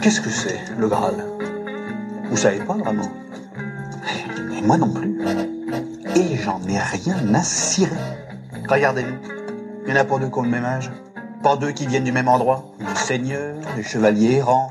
Qu'est-ce que c'est, le Graal? Vous savez pas vraiment? Et moi non plus. Et j'en ai rien à cirer. Regardez-nous. Il y en a pas deux qui ont le même âge. Pas deux qui viennent du même endroit. Des seigneurs, des chevaliers errants,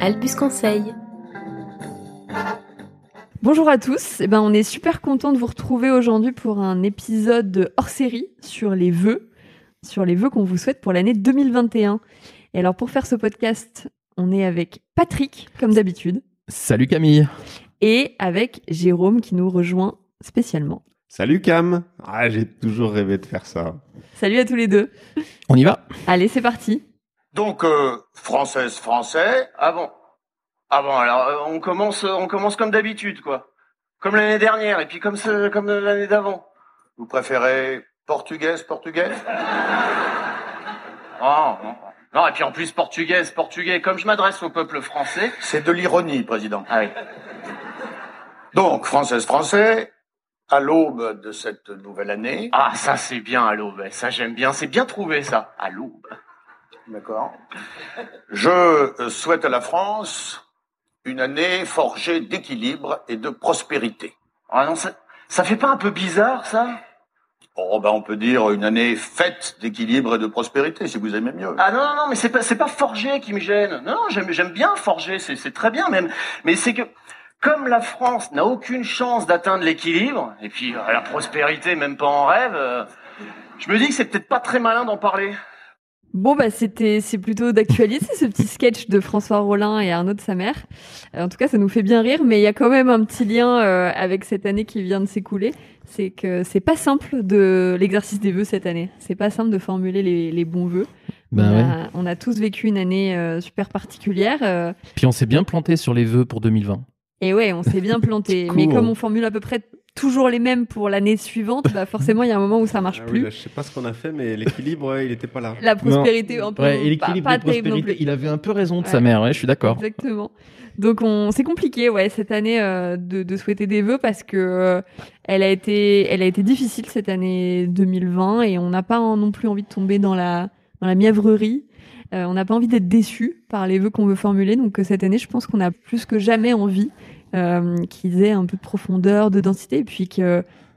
Albus Conseil. Bonjour à tous, eh ben, on est super content de vous retrouver aujourd'hui pour un épisode hors série sur les vœux, sur les vœux qu'on vous souhaite pour l'année 2021. Et alors pour faire ce podcast, on est avec Patrick, comme d'habitude, Salut Camille. et avec Jérôme qui nous rejoint spécialement. Salut Cam Ah, j'ai toujours rêvé de faire ça. Salut à tous les deux. On y va Allez, c'est parti. Donc, euh, française, français. Ah bon Ah alors euh, on commence, on commence comme d'habitude, quoi. Comme l'année dernière, et puis comme ce, comme l'année d'avant. Vous préférez portugaise, portugaise? Oh, non. Non, et puis en plus portugaise, portugais. Comme je m'adresse au peuple français. C'est de l'ironie, président. Ah oui. Donc, française, français, à l'aube de cette nouvelle année. Ah, ça c'est bien à l'aube. Ça j'aime bien. C'est bien trouvé ça. À l'aube. D'accord. Je euh, souhaite à la France une année forgée d'équilibre et de prospérité. Ah non, ça, ça fait pas un peu bizarre ça? Oh, ben, on peut dire une année faite d'équilibre et de prospérité, si vous aimez mieux. Ah non, non, non, mais c'est pas, c'est pas Forger qui me gêne. Non, j'aime, j'aime bien Forger, c'est, c'est très bien même. Mais c'est que, comme la France n'a aucune chance d'atteindre l'équilibre, et puis euh, la prospérité, même pas en rêve, euh, je me dis que c'est peut-être pas très malin d'en parler. Bon, bah, c'était, c'est plutôt d'actualité, ce petit sketch de François Rollin et Arnaud de sa mère. Euh, en tout cas, ça nous fait bien rire, mais il y a quand même un petit lien euh, avec cette année qui vient de s'écouler. C'est que c'est pas simple de l'exercice des vœux cette année. C'est pas simple de formuler les, les bons vœux. Ben on, ouais. a, on a tous vécu une année euh, super particulière. euh, Puis on s'est bien planté sur les vœux pour 2020. Et ouais, on s'est bien planté. Cool. Mais comme on formule à peu près toujours les mêmes pour l'année suivante, bah forcément, il y a un moment où ça marche Ah oui, plus. là, je sais pas ce qu'on a fait, mais l'équilibre, ouais, il était pas là. La prospérité, un peu. Ouais, et pas, l'équilibre pas de non prospérité, il avait un peu raison de Ouais. sa mère, ouais, je suis d'accord. Exactement. Donc on c'est compliqué ouais cette année euh, de, de souhaiter des vœux parce que euh, elle a été elle a été difficile cette année 2020 et on n'a pas hein, non plus envie de tomber dans la dans la mièvrerie. Euh, on n'a pas envie d'être déçu par les vœux qu'on veut formuler. Donc euh, cette année je pense qu'on a plus que jamais envie euh, qu'ils aient un peu de profondeur, de densité. Et puis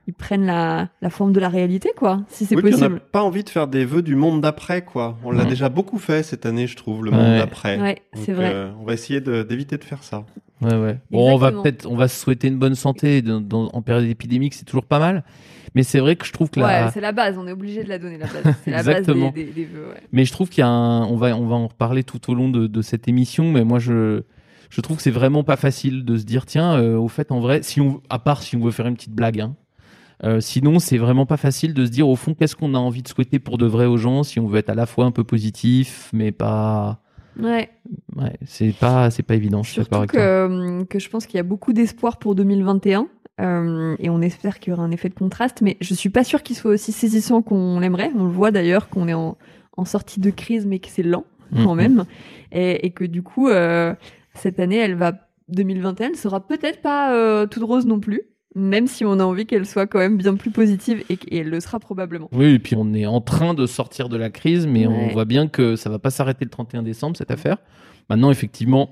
qu'ils prennent la, la forme de la réalité quoi si c'est oui, puis on possible. n'a pas envie de faire des vœux du monde d'après, quoi. On l'a déjà beaucoup fait cette année, je trouve, le monde Ouais. d'après. Ouais, c'est vrai. euh, on va essayer de- d'éviter de faire ça. Ouais, ouais. Bon, on va peut-être, on va se souhaiter une bonne santé dans- dans- en période épidémique, c'est toujours pas mal. Mais c'est vrai que je trouve que la, Ouais, c'est la base, on est obligé de la donner la base. C'est la base des, des, des vœux. Ouais. Mais je trouve qu'il y a un, on va, on va en reparler tout au long de, de cette émission. Mais moi, je, je trouve que c'est vraiment pas facile de se dire, tiens, euh, au fait, en vrai, si on, à part si on veut faire une petite blague, hein. Euh, sinon, c'est vraiment pas facile de se dire, au fond, qu'est-ce qu'on a envie de souhaiter pour de vrai aux gens, si on veut être à la fois un peu positif, mais pas, Ouais. ouais, c'est pas, c'est pas évident. Je suis Surtout que, euh, que je pense qu'il y a beaucoup d'espoir pour 2021. euh, et on espère qu'il y aura un effet de contraste, mais je suis pas sûre qu'il soit aussi saisissant qu'on l'aimerait. On le voit d'ailleurs qu'on est en, en sortie de crise, mais que c'est lent quand Mhm. même, et, et que du coup euh, cette année, elle va 2021, elle sera peut-être pas toute rose non plus, même si on a envie qu'elle soit quand même bien plus positive, et, et elle le sera probablement. Oui, et puis on est en train de sortir de la crise, mais on voit bien que ça va pas s'arrêter le 31 décembre, cette affaire. Maintenant, effectivement,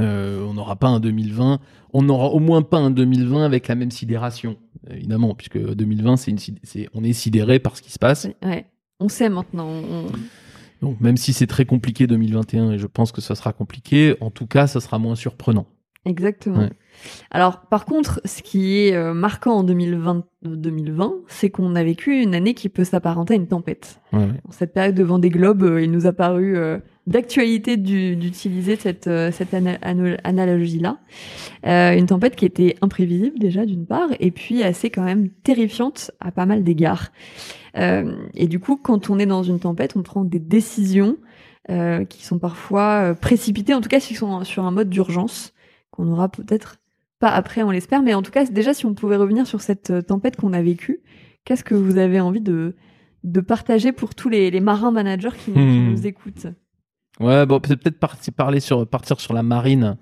euh, on n'aura pas un 2020, on n'aura au moins pas un 2020 avec la même sidération, évidemment, puisque 2020, c'est une, c'est, on est sidéré par ce qui se passe. Ouais. On sait maintenant. on- Donc, même si c'est très compliqué 2021, et je pense que ça sera compliqué, en tout cas, ça sera moins surprenant. Exactement. Ouais. Alors, par contre, ce qui est euh, marquant en 2020, 2020 c'est qu'on a vécu une année qui peut s'apparenter à une tempête. Ouais, ouais. En cette période de Vendée Globe, euh, il nous a paru euh, d'actualité du- d'utiliser cette, cette ana- analogie-là. Euh, une tempête qui était imprévisible déjà d'une part, et puis assez quand même terrifiante à pas mal d'égards. Euh, et du coup, quand on est dans une tempête, on prend des décisions euh, qui sont parfois précipitées, en tout cas s'ils sont sur un mode d'urgence, qu'on aura peut-être pas après, on l'espère, mais en tout cas, déjà, si on pouvait revenir sur cette euh, tempête qu'on a vécue, qu'est-ce que vous avez envie de, de partager pour tous les, les marins managers qui, qui Hmm. nous écoutent? Ouais, bon, peut-être parler sur, partir sur la marine.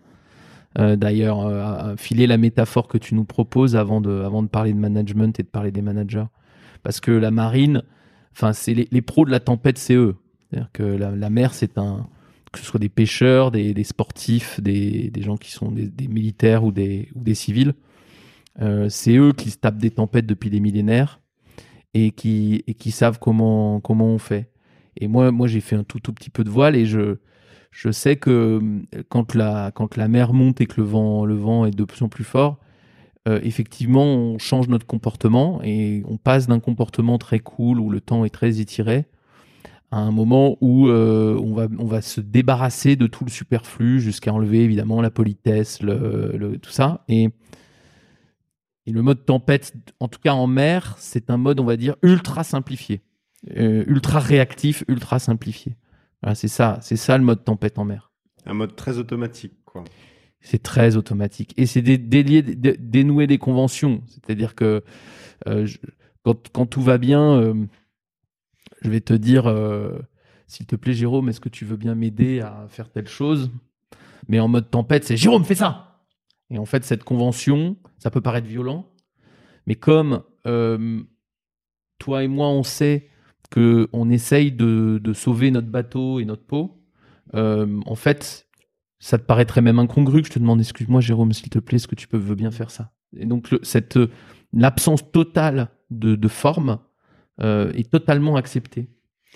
Euh, D'ailleurs, euh, filer la métaphore que tu nous proposes avant de, avant de parler de management et de parler des managers. Parce que la marine, enfin, c'est les, les pros de la tempête, c'est eux. C'est-à-dire que la, la mer, c'est un, que ce soit des pêcheurs, des, sportifs, des, gens qui sont des, militaires ou des, civils. Euh, c'est eux qui se tapent des tempêtes depuis des millénaires et qui, savent comment, on fait. Et moi, j'ai fait un tout, petit peu de voile et je, sais que euh, quand la, mer monte et que le vent, le vent est de plus en plus fort, euh, effectivement, on change notre comportement et on passe d'un comportement très cool où le temps est très étiré à un moment où euh, on, va, on va se débarrasser de tout le superflu jusqu'à enlever évidemment la politesse, le, le- tout ça. Et, et le mode tempête, en tout cas en mer, c'est un mode, on va dire, ultra simplifié, Euh, ultra réactif, ultra simplifié. Voilà, c'est ça, c'est ça le mode tempête en mer. Un mode très automatique, quoi. C'est très automatique. Et c'est dé- dé- dénouer des conventions. C'est-à-dire que euh, je- quand, quand tout va bien, je vais te dire, euh, s'il te plaît, Jérôme, est-ce que tu veux bien m'aider à faire telle chose? Mais en mode tempête, c'est Jérôme, fais ça! Et en fait, cette convention, ça peut paraître violent, mais comme euh, toi et moi, on sait que on essaye de, sauver notre bateau et notre peau, euh, en fait, ça te paraîtrait même incongru que je te demande excuse-moi Jérôme s'il te plaît est-ce que tu peux veux bien faire ça? Et donc cette l'absence totale de forme euh, est totalement acceptée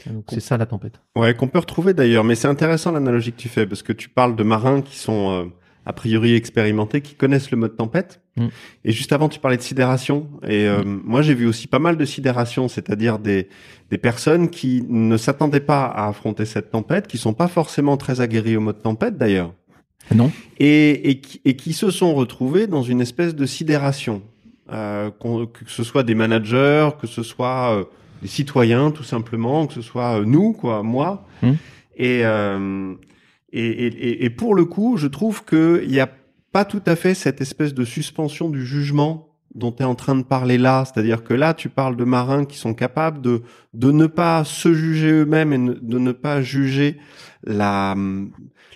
donc c'est ça la tempête Ouais, qu'on peut retrouver d'ailleurs. Mais c'est intéressant l'analogie que tu fais parce que tu parles de marins qui sont euh, a priori expérimentés, qui connaissent le mode tempête. Mm. Et juste avant, tu parlais de sidération. Et euh, moi, j'ai vu aussi pas mal de sidération, c'est-à-dire des des personnes qui ne s'attendaient pas à affronter cette tempête, qui sont pas forcément très aguerries au mode tempête d'ailleurs, non et, et, qui, et qui se sont retrouvés dans une espèce de sidération. Euh, qu'on- que ce soit des managers, que ce soit euh, des citoyens tout simplement, que ce soit euh, nous, quoi, moi. Hmm. Et, euh, et, et, et- et pour le coup, je trouve qu'il n'y a pas tout à fait cette espèce de suspension du jugement dont tu es en train de parler là. C'est-à-dire que là, tu parles de marins qui sont capables de, de ne pas se juger eux-mêmes et ne- de ne pas juger la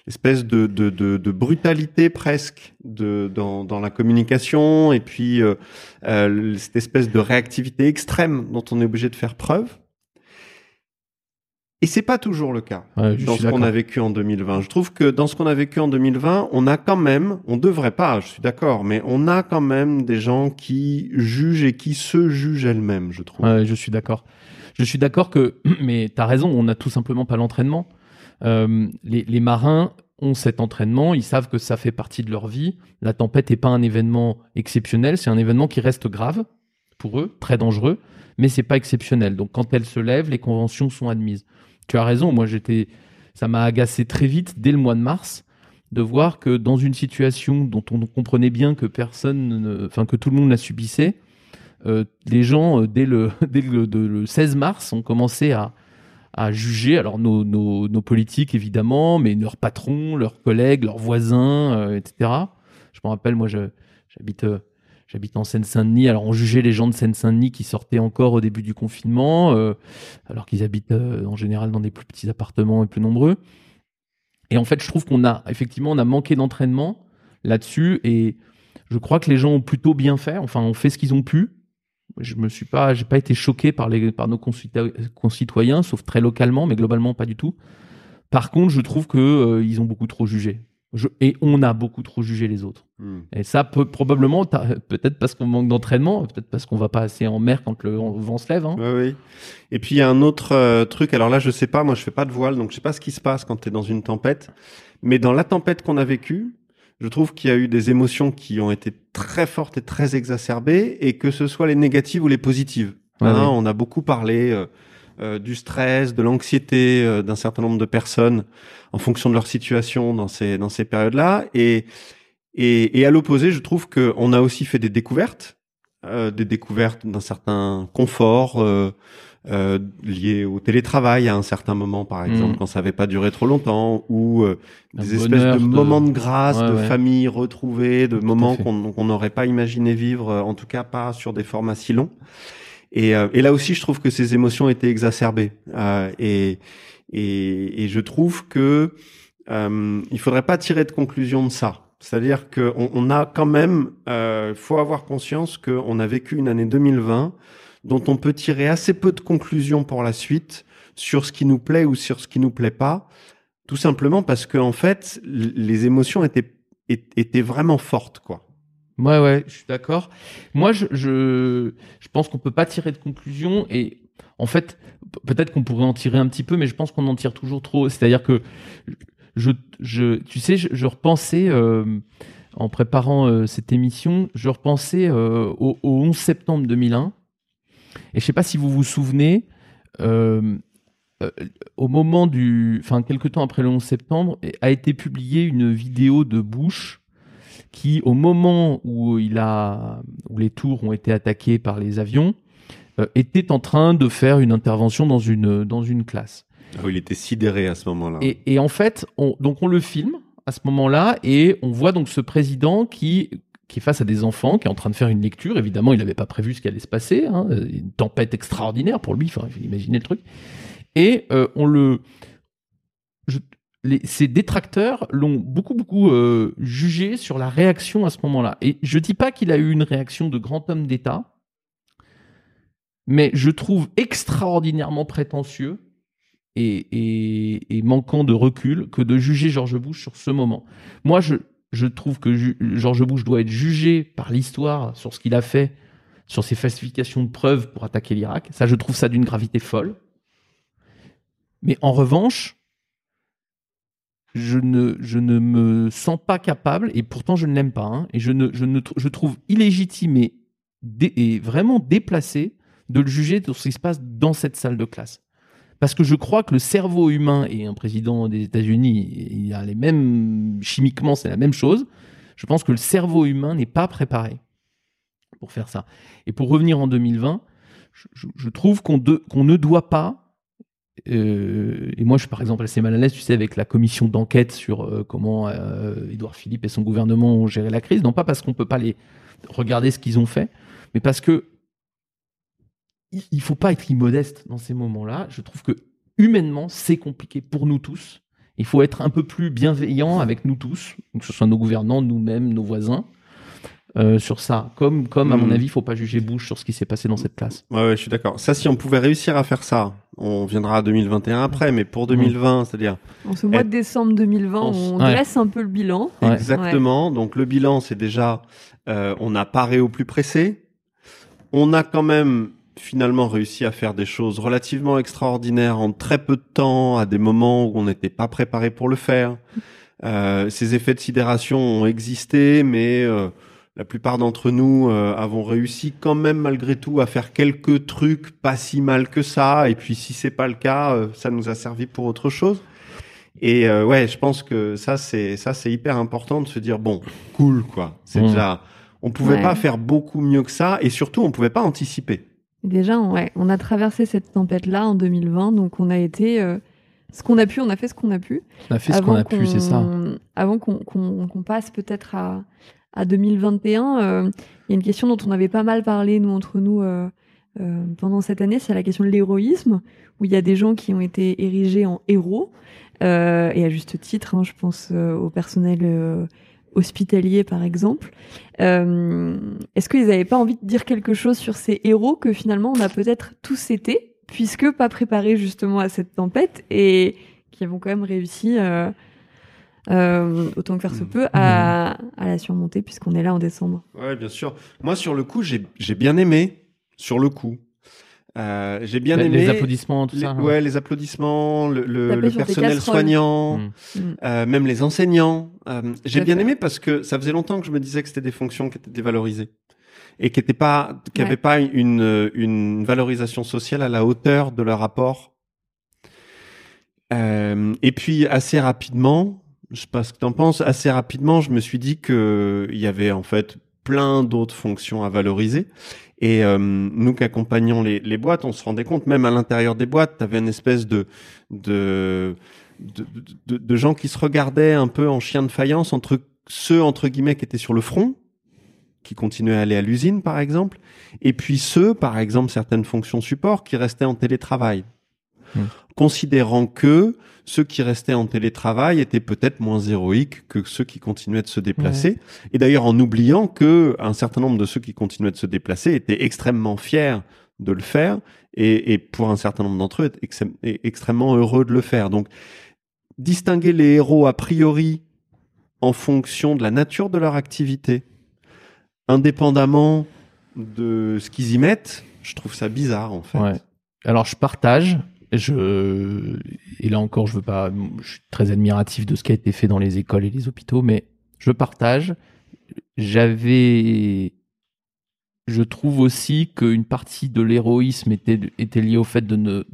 espèce de, de, de, de brutalité presque de, dans, dans la communication et puis euh, euh, cette espèce de réactivité extrême dont on est obligé de faire preuve. Et c'est pas toujours le cas Ouais, dans ce qu'on a vécu en 2020. Je trouve que dans ce qu'on a vécu en 2020, on a quand même, on devrait pas, je suis d'accord, mais on a quand même des gens qui jugent et qui se jugent elles-mêmes, je trouve. Ouais, je suis d'accord. Je suis d'accord que, mais tu as raison, on n'a tout simplement pas l'entraînement. Euh, les, marins ont cet entraînement, ils savent que ça fait partie de leur vie. La tempête n'est pas un événement exceptionnel, c'est un événement qui reste grave pour eux, très dangereux, mais c'est pas exceptionnel. Donc quand elle se lève, les conventions sont admises. Tu as raison, moi j'étais, ça m'a agacé très vite dès le mois de mars de voir que dans une situation dont on comprenait bien que personne, ne- enfin que tout le monde la subissait, euh, les gens, euh, dès, de- le 16 mars, ont commencé à, à juger, alors nos, nos, politiques évidemment, mais leurs patrons, leurs collègues, leurs voisins, euh, etc. Je me rappelle, moi, j'habite euh, j'habite en Seine-Saint-Denis, alors on jugeait les gens de Seine-Saint-Denis qui sortaient encore au début du confinement, euh, alors qu'ils habitent en général dans des plus petits appartements et plus nombreux. Et en fait, je trouve qu'on a, effectivement, on a manqué d'entraînement là-dessus, et je crois que les gens ont plutôt bien fait, enfin, ont fait ce qu'ils ont pu, je me suis pas, j'ai pas été choqué par les, par nos concitoyens, sauf très localement, mais globalement pas du tout. Par contre, je trouve que euh, ils ont beaucoup trop jugé. Je- et on a beaucoup trop jugé les autres. Hmm. Et ça peut probablement, peut-être parce qu'on manque d'entraînement, peut-être parce qu'on va pas assez en mer quand le vent se lève. Hein. Oui. Et puis il y a un autre euh, truc. Alors là, je sais pas. Moi, je fais pas de voile, donc je sais pas ce qui se passe quand tu es dans une tempête. Mais dans la tempête qu'on a vécue, je trouve qu'il y a eu des émotions qui ont été très fortes et très exacerbées, et que ce soit les négatives ou les positives. Ouais, Hein. On a beaucoup parlé euh, euh, du stress, de l'anxiété euh, d'un certain nombre de personnes en fonction de leur situation dans ces dans ces périodes-là. Et et, et à l'opposé, je trouve qu'on a aussi fait des découvertes, des découvertes d'un certain confort. Euh, euh, lié au télétravail à un certain moment, par exemple, Mm. quand ça n'avait pas duré trop longtemps, ou euh, des espèces de de- moments de grâce, Ouais, de ouais. famille retrouvée, de Tout moments qu'on n'aurait pas imaginé vivre, euh, en tout cas pas sur des formats si longs. Et, euh, et là aussi, je trouve que ces émotions étaient exacerbées. Euh, et, et, et je trouve que euh, il faudrait pas tirer de conclusion de ça. C'est-à-dire qu'on on a quand même, euh, faut avoir conscience qu'on a vécu une année 2020 dont on peut tirer assez peu de conclusions pour la suite sur ce qui nous plaît ou sur ce qui nous plaît pas, tout simplement parce que en fait, les émotions étaient étaient vraiment fortes, quoi. Ouais, ouais, je suis d'accord. Moi, je, je, je pense qu'on peut pas tirer de conclusion et en fait, peut-être qu'on pourrait en tirer un petit peu, mais je pense qu'on en tire toujours trop. C'est-à-dire que je, je, tu sais, je, je repensais euh, en préparant euh, cette émission, je repensais euh, au, au 11 septembre 2001 et je sais pas si vous vous souvenez. euh, euh, au moment du, enfin, quelques temps après le 11 septembre, a été publiée une vidéo de Bush qui, au moment où il a, où les tours ont été attaqués par les avions, euh, était en train de faire une intervention dans une dans une classe. Ah oui, il était sidéré à ce moment-là. Et, et en fait, on, donc on le filme à ce moment-là et on voit donc ce président qui qui est face à des enfants, qui est en train de faire une lecture. Évidemment, il n'avait pas prévu ce qui allait se passer. hein, une tempête extraordinaire pour lui. Enfin, imaginer le truc. Et euh, on le, je- ses détracteurs l'ont beaucoup beaucoup euh, jugé sur la réaction à ce moment-là. Et je dis pas qu'il a eu une réaction de grand homme d'État, mais je trouve extraordinairement prétentieux et, et- et manquant de recul que de juger George Bush sur ce moment. Moi, je, je trouve que George Bush doit être jugé par l'histoire sur ce qu'il a fait, sur ses falsifications de preuves pour attaquer l'Irak. Ça, je trouve ça d'une gravité folle. Mais en revanche, je ne, me sens pas capable, et pourtant je ne l'aime pas, hein, et je, trouve illégitime et, vraiment déplacé de le juger sur ce qui se passe dans cette salle de classe. Parce que je crois que le cerveau humain, et un président des États-Unis, il a les mêmes, chimiquement, c'est la même chose. Je pense que le cerveau humain n'est pas préparé pour faire ça. Et pour revenir en 2020, je, trouve qu'on ne doit pas euh, et moi, je suis par exemple assez mal à l'aise, tu sais, avec la commission d'enquête sur euh, comment euh, Édouard Philippe et son gouvernement ont géré la crise. Non pas parce qu'on peut pas les regarder ce qu'ils ont fait, mais parce que il faut pas être immodeste dans ces moments-là. Je trouve que humainement, c'est compliqué pour nous tous. Il faut être un peu plus bienveillant avec nous tous, que ce soit nos gouvernants, nous-mêmes, nos voisins, euh, sur ça. Comme, comme à mon Mhm. avis, il faut pas juger Bush sur ce qui s'est passé dans cette classe. Ouais, ouais, je suis d'accord. Ça, si on pouvait réussir à faire ça, on viendra à 2021 après, mais pour 2020, c'est-à-dire En ce mois de décembre 2020, On on, ouais. dresse un peu le bilan. Ouais. exactement. Donc le bilan, c'est déjà, euh, on a paré au plus pressé. On a quand même finalement réussi à faire des choses relativement extraordinaires en très peu de temps, à des moments où on n'était pas préparé pour le faire. Euh, ces effets de sidération ont existé, mais euh, la plupart d'entre nous euh, avons réussi quand même malgré tout à faire quelques trucs pas si mal que ça. Et puis si c'est pas le cas, ça nous a servi pour autre chose. Et ouais, je pense que ça c'est ça c'est hyper important de se dire bon, cool quoi. C'est Mmh. déjà on pouvait Ouais. pas faire beaucoup mieux que ça et surtout on pouvait pas anticiper. Déjà, ouais, on a traversé cette tempête-là en 2020, donc on a été euh, ce qu'on a pu, on a fait ce qu'on a pu. On a fait ce qu'on a pu, c'est ça. Avant qu'on qu'on- qu'on passe peut-être à, à 2021, euh, il y a une question dont on avait pas mal parlé, nous, entre nous, euh, pendant cette année, c'est la question de l'héroïsme, où il y a des gens qui ont été érigés en héros, et à juste titre, hein, je pense au personnel euh, hospitalier, par exemple. Euh, Est-ce qu'ils n'avaient pas envie de dire quelque chose sur ces héros que finalement on a peut-être tous été, puisque pas préparés justement à cette tempête, et qui avont quand même réussi, euh, euh, autant que faire se peut, à, à la surmonter, puisqu'on est là en décembre. Ouais, bien sûr. Moi sur le coup, j'ai j'ai bien aimé sur le coup. Euh, j'ai bien Les- aimé les applaudissements, tout les- ça. hein. ouais, les applaudissements, le, le- le personnel soignant, Mm. Mm. euh, même les enseignants. Euh, j'ai bien fait. aimé parce que ça faisait longtemps que je me disais que c'était des fonctions qui étaient dévalorisées. et qui n'étaient pas, qui Ouais. avaient pas une une valorisation sociale à la hauteur de leur apport. Euh, et puis assez rapidement, je sais pas ce que t'en penses, assez rapidement, je me suis dit que il y avait en fait plein d'autres fonctions à valoriser. Et euh, nous qui accompagnons les, les boîtes, on se rendait compte, même à l'intérieur des boîtes, tu avais une espèce de, de, de, de, gens qui se regardaient un peu en chien de faïence entre ceux, entre guillemets, qui étaient sur le front, qui continuaient à aller à l'usine, par exemple, et puis ceux, par exemple, certaines fonctions support, qui restaient en télétravail. Hmm. Considérant que ceux qui restaient en télétravail étaient peut-être moins héroïques que ceux qui continuaient de se déplacer. Et d'ailleurs, en oubliant que un certain nombre de ceux qui continuaient de se déplacer étaient extrêmement fiers de le faire et, et pour un certain nombre d'entre eux, étaient ex- et extrêmement heureux de le faire. Donc, distinguer les héros a priori en fonction de la nature de leur activité, indépendamment de ce qu'ils y mettent, je trouve ça bizarre en fait. Ouais. Alors je partage. Et là encore, je veux pas. Je suis très admiratif de ce qui a été fait dans les écoles et les hôpitaux, mais je partage. J'avais. Je trouve aussi qu'une partie de l'héroïsme était liée au fait de ne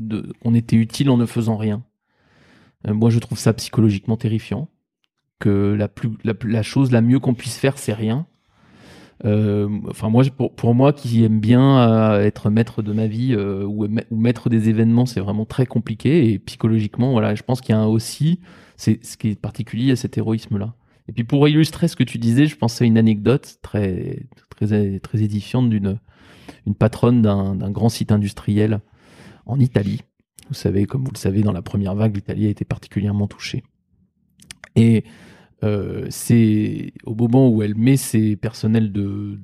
on était utile en ne faisant rien. Euh, moi, je trouve ça psychologiquement terrifiant. Que la plus la, la chose la mieux qu'on puisse faire, c'est rien. Euh, enfin moi pour, moi qui aime bien euh, être maître de ma vie euh, ou, ou maître des événements c'est vraiment très compliqué. Et psychologiquement voilà je pense qu'il y a aussi c'est ce qui est particulier à cet héroïsme là et puis pour illustrer ce que tu disais je pensais à une anecdote très très très édifiante d'une une patronne d'un grand site industriel en Italie. Vous savez comme vous le savez dans la première vague l'Italie a été particulièrement touchée. Et euh, c'est au moment où elle met ses personnels de,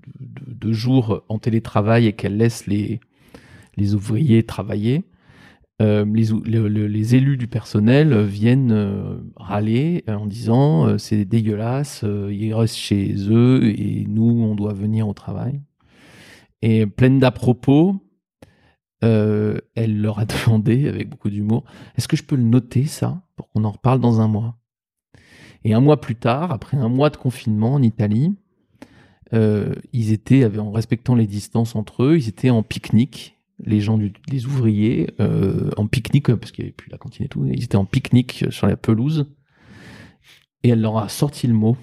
jour en télétravail et qu'elle laisse les, les ouvriers travailler, euh, les, élus du personnel viennent euh, râler en disant c'est dégueulasse, ils restent chez eux et nous on doit venir au travail. Et pleine d'à propos, euh, elle leur a demandé avec beaucoup d'humour est-ce que je peux le noter ça pour qu'on en reparle dans un mois? Et un mois plus tard, après un mois de confinement en Italie, euh, ils étaient, en respectant les distances entre eux, ils étaient en pique-nique, les gens, du, les ouvriers, euh, en pique-nique, parce qu'il n'y avait plus la cantine et tout, ils étaient en pique-nique sur la pelouse, et elle leur a sorti le mot.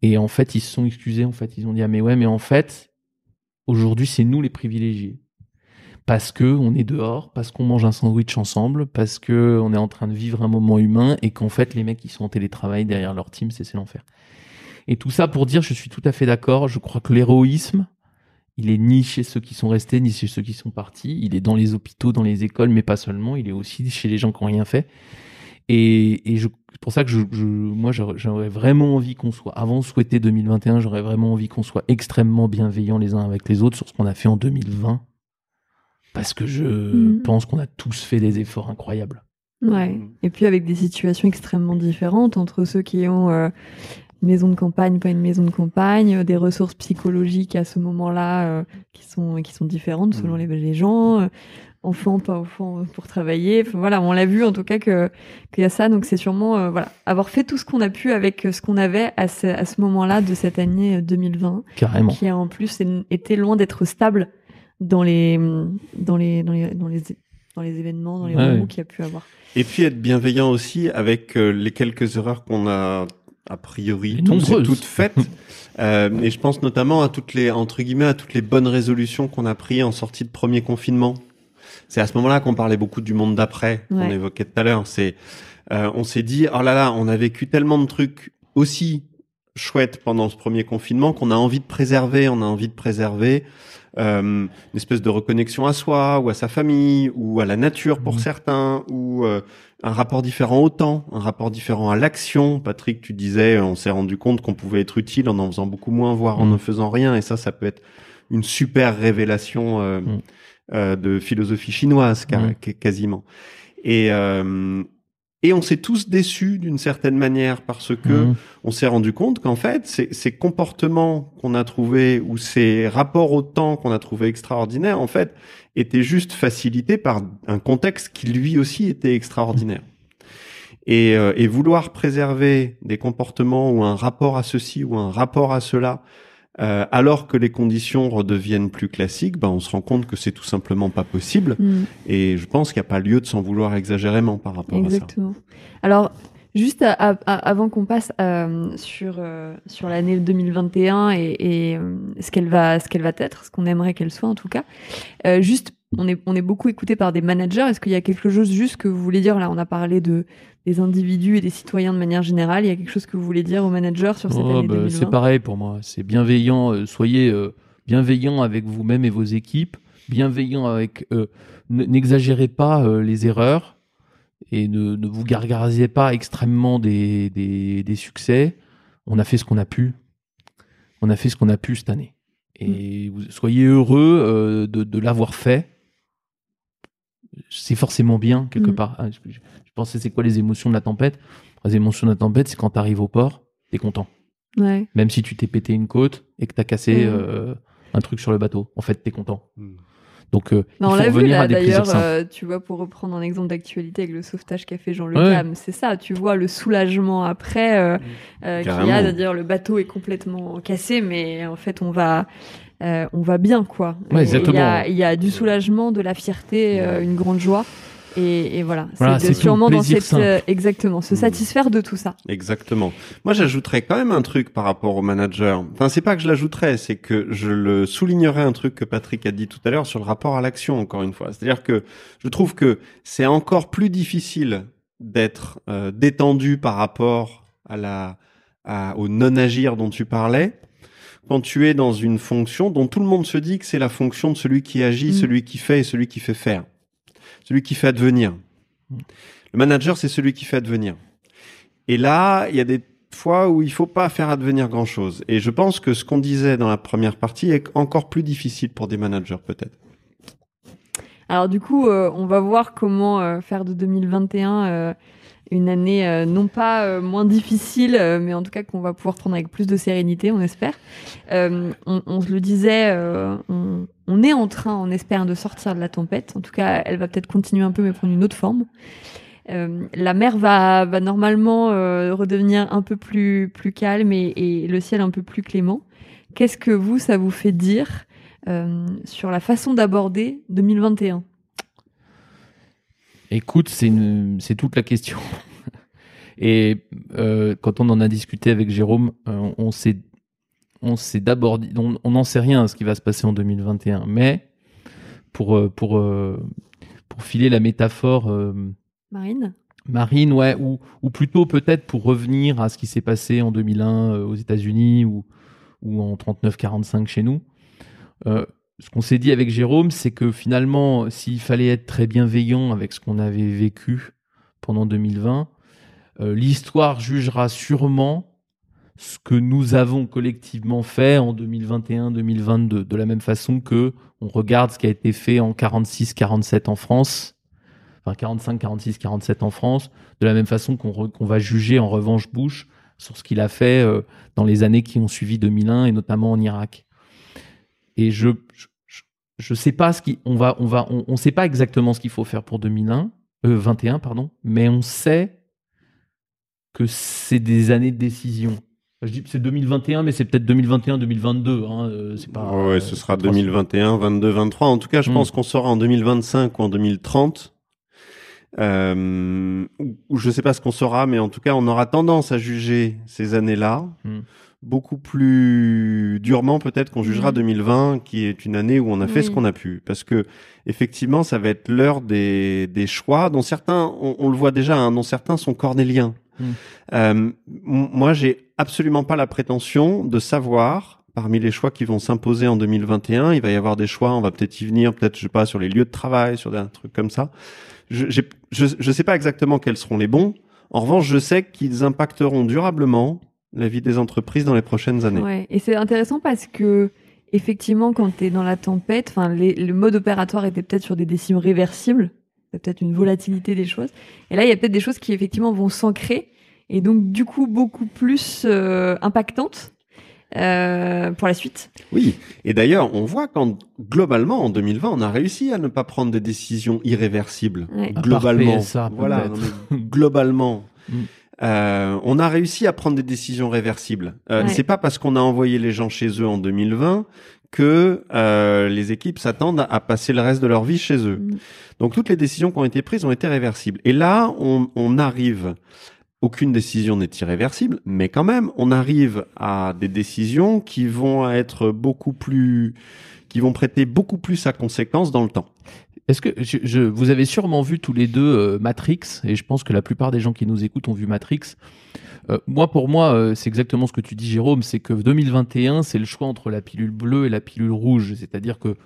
Et en fait, ils se sont excusés, en fait, ils ont dit, ah mais ouais, mais en fait, aujourd'hui, c'est nous les privilégiés parce que on est dehors, parce qu'on mange un sandwich ensemble, parce que on est en train de vivre un moment humain et qu'en fait les mecs qui sont en télétravail derrière leur team, c'est l'enfer. Et tout ça pour dire, je suis tout à fait d'accord. Je crois que l'héroïsme, il est ni chez ceux qui sont restés, ni chez ceux qui sont partis. Il est dans les hôpitaux, dans les écoles, mais pas seulement. Il est aussi chez les gens qui ont rien fait. Et, c'est pour ça que je, moi, j'aurais vraiment envie qu'on soit, avant de souhaiter 2021, j'aurais vraiment envie qu'on soit extrêmement bienveillants les uns avec les autres sur ce qu'on a fait en 2020. Parce que je Mhm. pense qu'on a tous fait des efforts incroyables. Ouais. Mm. Et puis avec des situations extrêmement différentes entre ceux qui ont euh, une maison de campagne, pas une maison de campagne, euh, des ressources psychologiques à ce moment-là euh, qui sont qui sont différentes selon Mm. les, les gens, euh, enfants pas enfants pour travailler. Enfin, voilà, on l'a vu en tout cas que qu'il y a ça. Donc c'est sûrement euh, voilà avoir fait tout ce qu'on a pu avec ce qu'on avait à ce, à ce moment-là de cette année euh, 2020 Carrément. qui a en plus été loin d'être stable dans les dans les dans les dans les, dans les événements, dans les Ouais. qu'il y a pu avoir. Et puis être bienveillant aussi avec euh, les quelques erreurs qu'on a a priori nombreuses. toutes faites. Euh, et je pense notamment à toutes les entre guillemets à toutes les bonnes résolutions qu'on a prises en sortie de premier confinement. C'est à ce moment-là qu'on parlait beaucoup du monde d'après qu'on Ouais. évoquait tout à l'heure. C'est euh, on s'est dit oh là là on a vécu tellement de trucs aussi chouettes pendant ce premier confinement qu'on a envie de préserver. On a envie de préserver euh, une espèce de reconnexion à soi ou à sa famille ou à la nature pour Mhm. certains ou euh, un rapport différent au temps, un rapport différent à l'action. Patrick, tu disais, on s'est rendu compte qu'on pouvait être utile en en faisant beaucoup moins, voire en Mhm. ne faisant rien, et ça, ça peut être une super révélation euh, Mhm. euh, de philosophie chinoise, qu- quasiment. Et euh, et on s'est tous déçus d'une certaine manière parce que Mhm. on s'est rendu compte qu'en fait, ces, ces comportements qu'on a trouvés ou ces rapports au temps qu'on a trouvés extraordinaires, en fait, étaient juste facilités par un contexte qui lui aussi était extraordinaire. Et, euh, et vouloir préserver des comportements ou un rapport à ceci ou un rapport à cela euh, alors que les conditions redeviennent plus classiques, ben on se rend compte que c'est tout simplement pas possible. Mm. Et je pense qu'il n'y a pas lieu de s'en vouloir exagérément par rapport Exactement. Alors, juste à- à- à- avant qu'on passe euh, sur, euh, sur l'année 2021 et, et, euh, ce qu'elle va, ce qu'elle va être, ce qu'on aimerait qu'elle soit en tout cas, euh, juste, on est, on est beaucoup écouté par des managers. Est-ce qu'il y a quelque chose juste que vous voulez dire? Là, on a parlé de, des individus et des citoyens de manière générale. Il y a quelque chose que vous voulez dire aux managers sur cette Oh, année bah, 2020 c'est pareil pour moi. C'est bienveillant. euh, soyez euh, bienveillant avec vous-même et vos équipes. Bienveillant avec. euh, N'exagérez pas les erreurs et ne, ne vous gargarisez pas extrêmement des, des, des succès. On a fait ce qu'on a pu. On a fait ce qu'on a pu cette année. Et vous, soyez heureux de, de l'avoir fait. C'est forcément bien quelque Mm. part. hein. Je, je- je pensais c'est quoi les émotions de la tempête? Les émotions de la tempête, c'est quand tu arrives au port, t'es content. Ouais. Même si tu t'es pété une côte et que t'as cassé Mhm. euh, un truc sur le bateau, en fait, t'es content. Mm. Donc, euh, Non, il on faut l'a vu revenir là à des plaisirs d'ailleurs, simples. euh, tu vois, pour reprendre un exemple d'actualité avec le sauvetage qu'a fait Jean Le Ouais. Cam, c'est ça, tu vois le soulagement après euh, euh, qu'il y a, c'est-à-dire le bateau est complètement cassé, mais en fait on va, euh, on va bien quoi. Ouais, Il y, a, exactement. il y a du soulagement, de la fierté, euh, une grande joie. Et, et voilà, Voilà, c'est sûrement dans cette euh, exactement se Mm. satisfaire de tout ça. Exactement. Moi, j'ajouterais quand même un truc par rapport au manager. Enfin, c'est pas que je l'ajouterais, c'est que je le soulignerais un truc que Patrick a dit tout à l'heure sur le rapport à l'action, encore une fois. C'est-à-dire que je trouve que c'est encore plus difficile d'être euh, détendu par rapport à la, à- au non-agir dont tu parlais quand tu es dans une fonction dont tout le monde se dit que c'est la fonction de celui qui agit, Mm. celui qui fait et celui qui fait faire. Celui qui fait advenir. Le manager, c'est celui qui fait advenir. Et là, il y a des fois où il faut pas faire advenir grand chose. Et je pense que ce qu'on disait dans la première partie est encore plus difficile pour des managers, peut-être. Alors du coup, euh, on va voir comment euh, faire de 2021 euh, une année euh, non pas euh, moins difficile, euh, mais en tout cas qu'on va pouvoir prendre avec plus de sérénité, on espère. On, se le disait, on, est en train, on espère, de sortir de la tempête. En tout cas, elle va peut-être continuer un peu, mais prendre une autre forme. La mer va, va normalement redevenir un peu plus, calme et, le ciel un peu plus clément. Qu'est-ce que vous, ça vous fait dire sur la façon d'aborder 2021 Écoute, c'est une- c'est toute la question. Et euh, quand on en a discuté avec Jérôme, euh, on s'est on s'est d'abord dit, on n'en sait rien à ce qui va se passer en 2021, mais pour euh, pour pour filer la métaphore euh, Marine? Marine, ouais, ou ou plutôt peut-être pour revenir à ce qui s'est passé en 2001 euh, aux États-Unis ou ou en 39-45 chez nous. Ce qu'on s'est dit avec Jérôme, c'est que finalement, s'il fallait être très bienveillant avec ce qu'on avait vécu pendant 2020, euh, l'histoire jugera sûrement ce que nous avons collectivement fait en 2021-2022, de la même façon que on regarde ce qui a été fait en 46-47 en France, enfin 45, 46, 47 en France, de la même façon qu'on va juger en revanche Bush sur ce qu'il a fait euh, dans les années qui ont suivi 2001 et notamment en Irak. Et je je, je sais pas ce qui on va on va on, on sait pas exactement ce qu'il faut faire pour 2001 euh, 21 pardon, mais on sait que c'est des années de décision. Je dis que c'est 2021, mais c'est peut-être 2021-2022. Hein, euh, c'est pas. ouais, euh, ce sera pas trop- 2021, 22, 23. En tout cas, je Mm. pense qu'on saura en 2025 ou en 2030. Euh, ou- je sais pas ce qu'on saura, mais en tout cas, on aura tendance à juger ces années-là Mm. Beaucoup plus durement peut-être qu'on jugera Mm. 2020, qui est une année où on a fait Oui. ce qu'on a pu, parce que effectivement, ça va être l'heure des, des choix dont certains, on, on le voit déjà, hein, dont certains sont cornéliens. Mm. Euh, moi, j'ai absolument pas la prétention de savoir parmi les choix qui vont s'imposer en 2021, il va y avoir des choix, on va peut-être y venir, peut-être je sais pas sur les lieux de travail, sur des trucs comme ça. Je, je, je sais pas exactement quels seront les bons. En revanche, je sais qu'ils impacteront durablement la vie des entreprises dans les prochaines années. Ouais, et c'est intéressant parce que effectivement, quand tu es dans la tempête, enfin, le mode opératoire était peut-être sur des décisions réversibles, il y a peut-être une volatilité des choses. Et là, il y a peut-être des choses qui effectivement vont s'ancrer et donc du coup beaucoup plus euh, impactantes euh, pour la suite. Oui, et d'ailleurs, on voit quand globalement en 2020, on a réussi à ne pas prendre des décisions irréversibles. Ouais. part Globalement, PSA, voilà, globalement. Mm. Euh, on a réussi à prendre des décisions réversibles. Euh, Ouais. C'est pas parce qu'on a envoyé les gens chez eux en 2020 que euh, les équipes s'attendent à passer le reste de leur vie chez eux. Mm. Donc toutes les décisions qui ont été prises ont été réversibles. Et là, on, on arrive. Aucune décision n'est irréversible, mais quand même, on arrive à des décisions qui vont être beaucoup plus, qui vont prêter beaucoup plus à conséquence dans le temps. Est-ce que je, vous avez sûrement vu tous les deux euh, Matrix et je pense que la plupart des gens qui nous écoutent ont vu Matrix. Euh, moi, pour moi, euh, c'est exactement ce que tu dis, Jérôme, c'est que 2021, c'est le choix entre la pilule bleue et la pilule rouge. C'est-à-dire que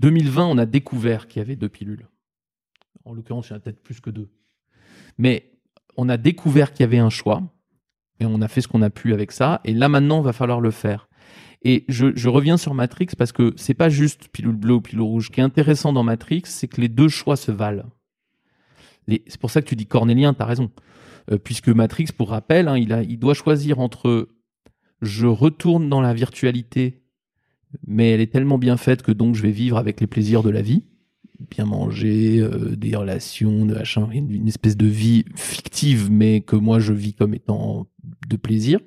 2020, on a découvert qu'il y avait deux pilules. En l'occurrence, il y en a peut-être plus que deux. Mais on a découvert qu'il y avait un choix et on a fait ce qu'on a pu avec ça. Et là, maintenant, il va falloir le faire. Et je, reviens sur Matrix parce que c'est pas juste pilule bleue ou pilule rouge. Ce qui est intéressant dans Matrix, c'est que les deux choix se valent. C'est pour ça que tu dis cornélien, tu as raison. Euh, puisque Matrix, pour rappel, hein, il, doit choisir entre je retourne dans la virtualité, mais elle est tellement bien faite que donc je vais vivre avec les plaisirs de la vie, bien manger, euh, des relations, de une espèce de vie fictive, mais que moi je vis comme étant de plaisir.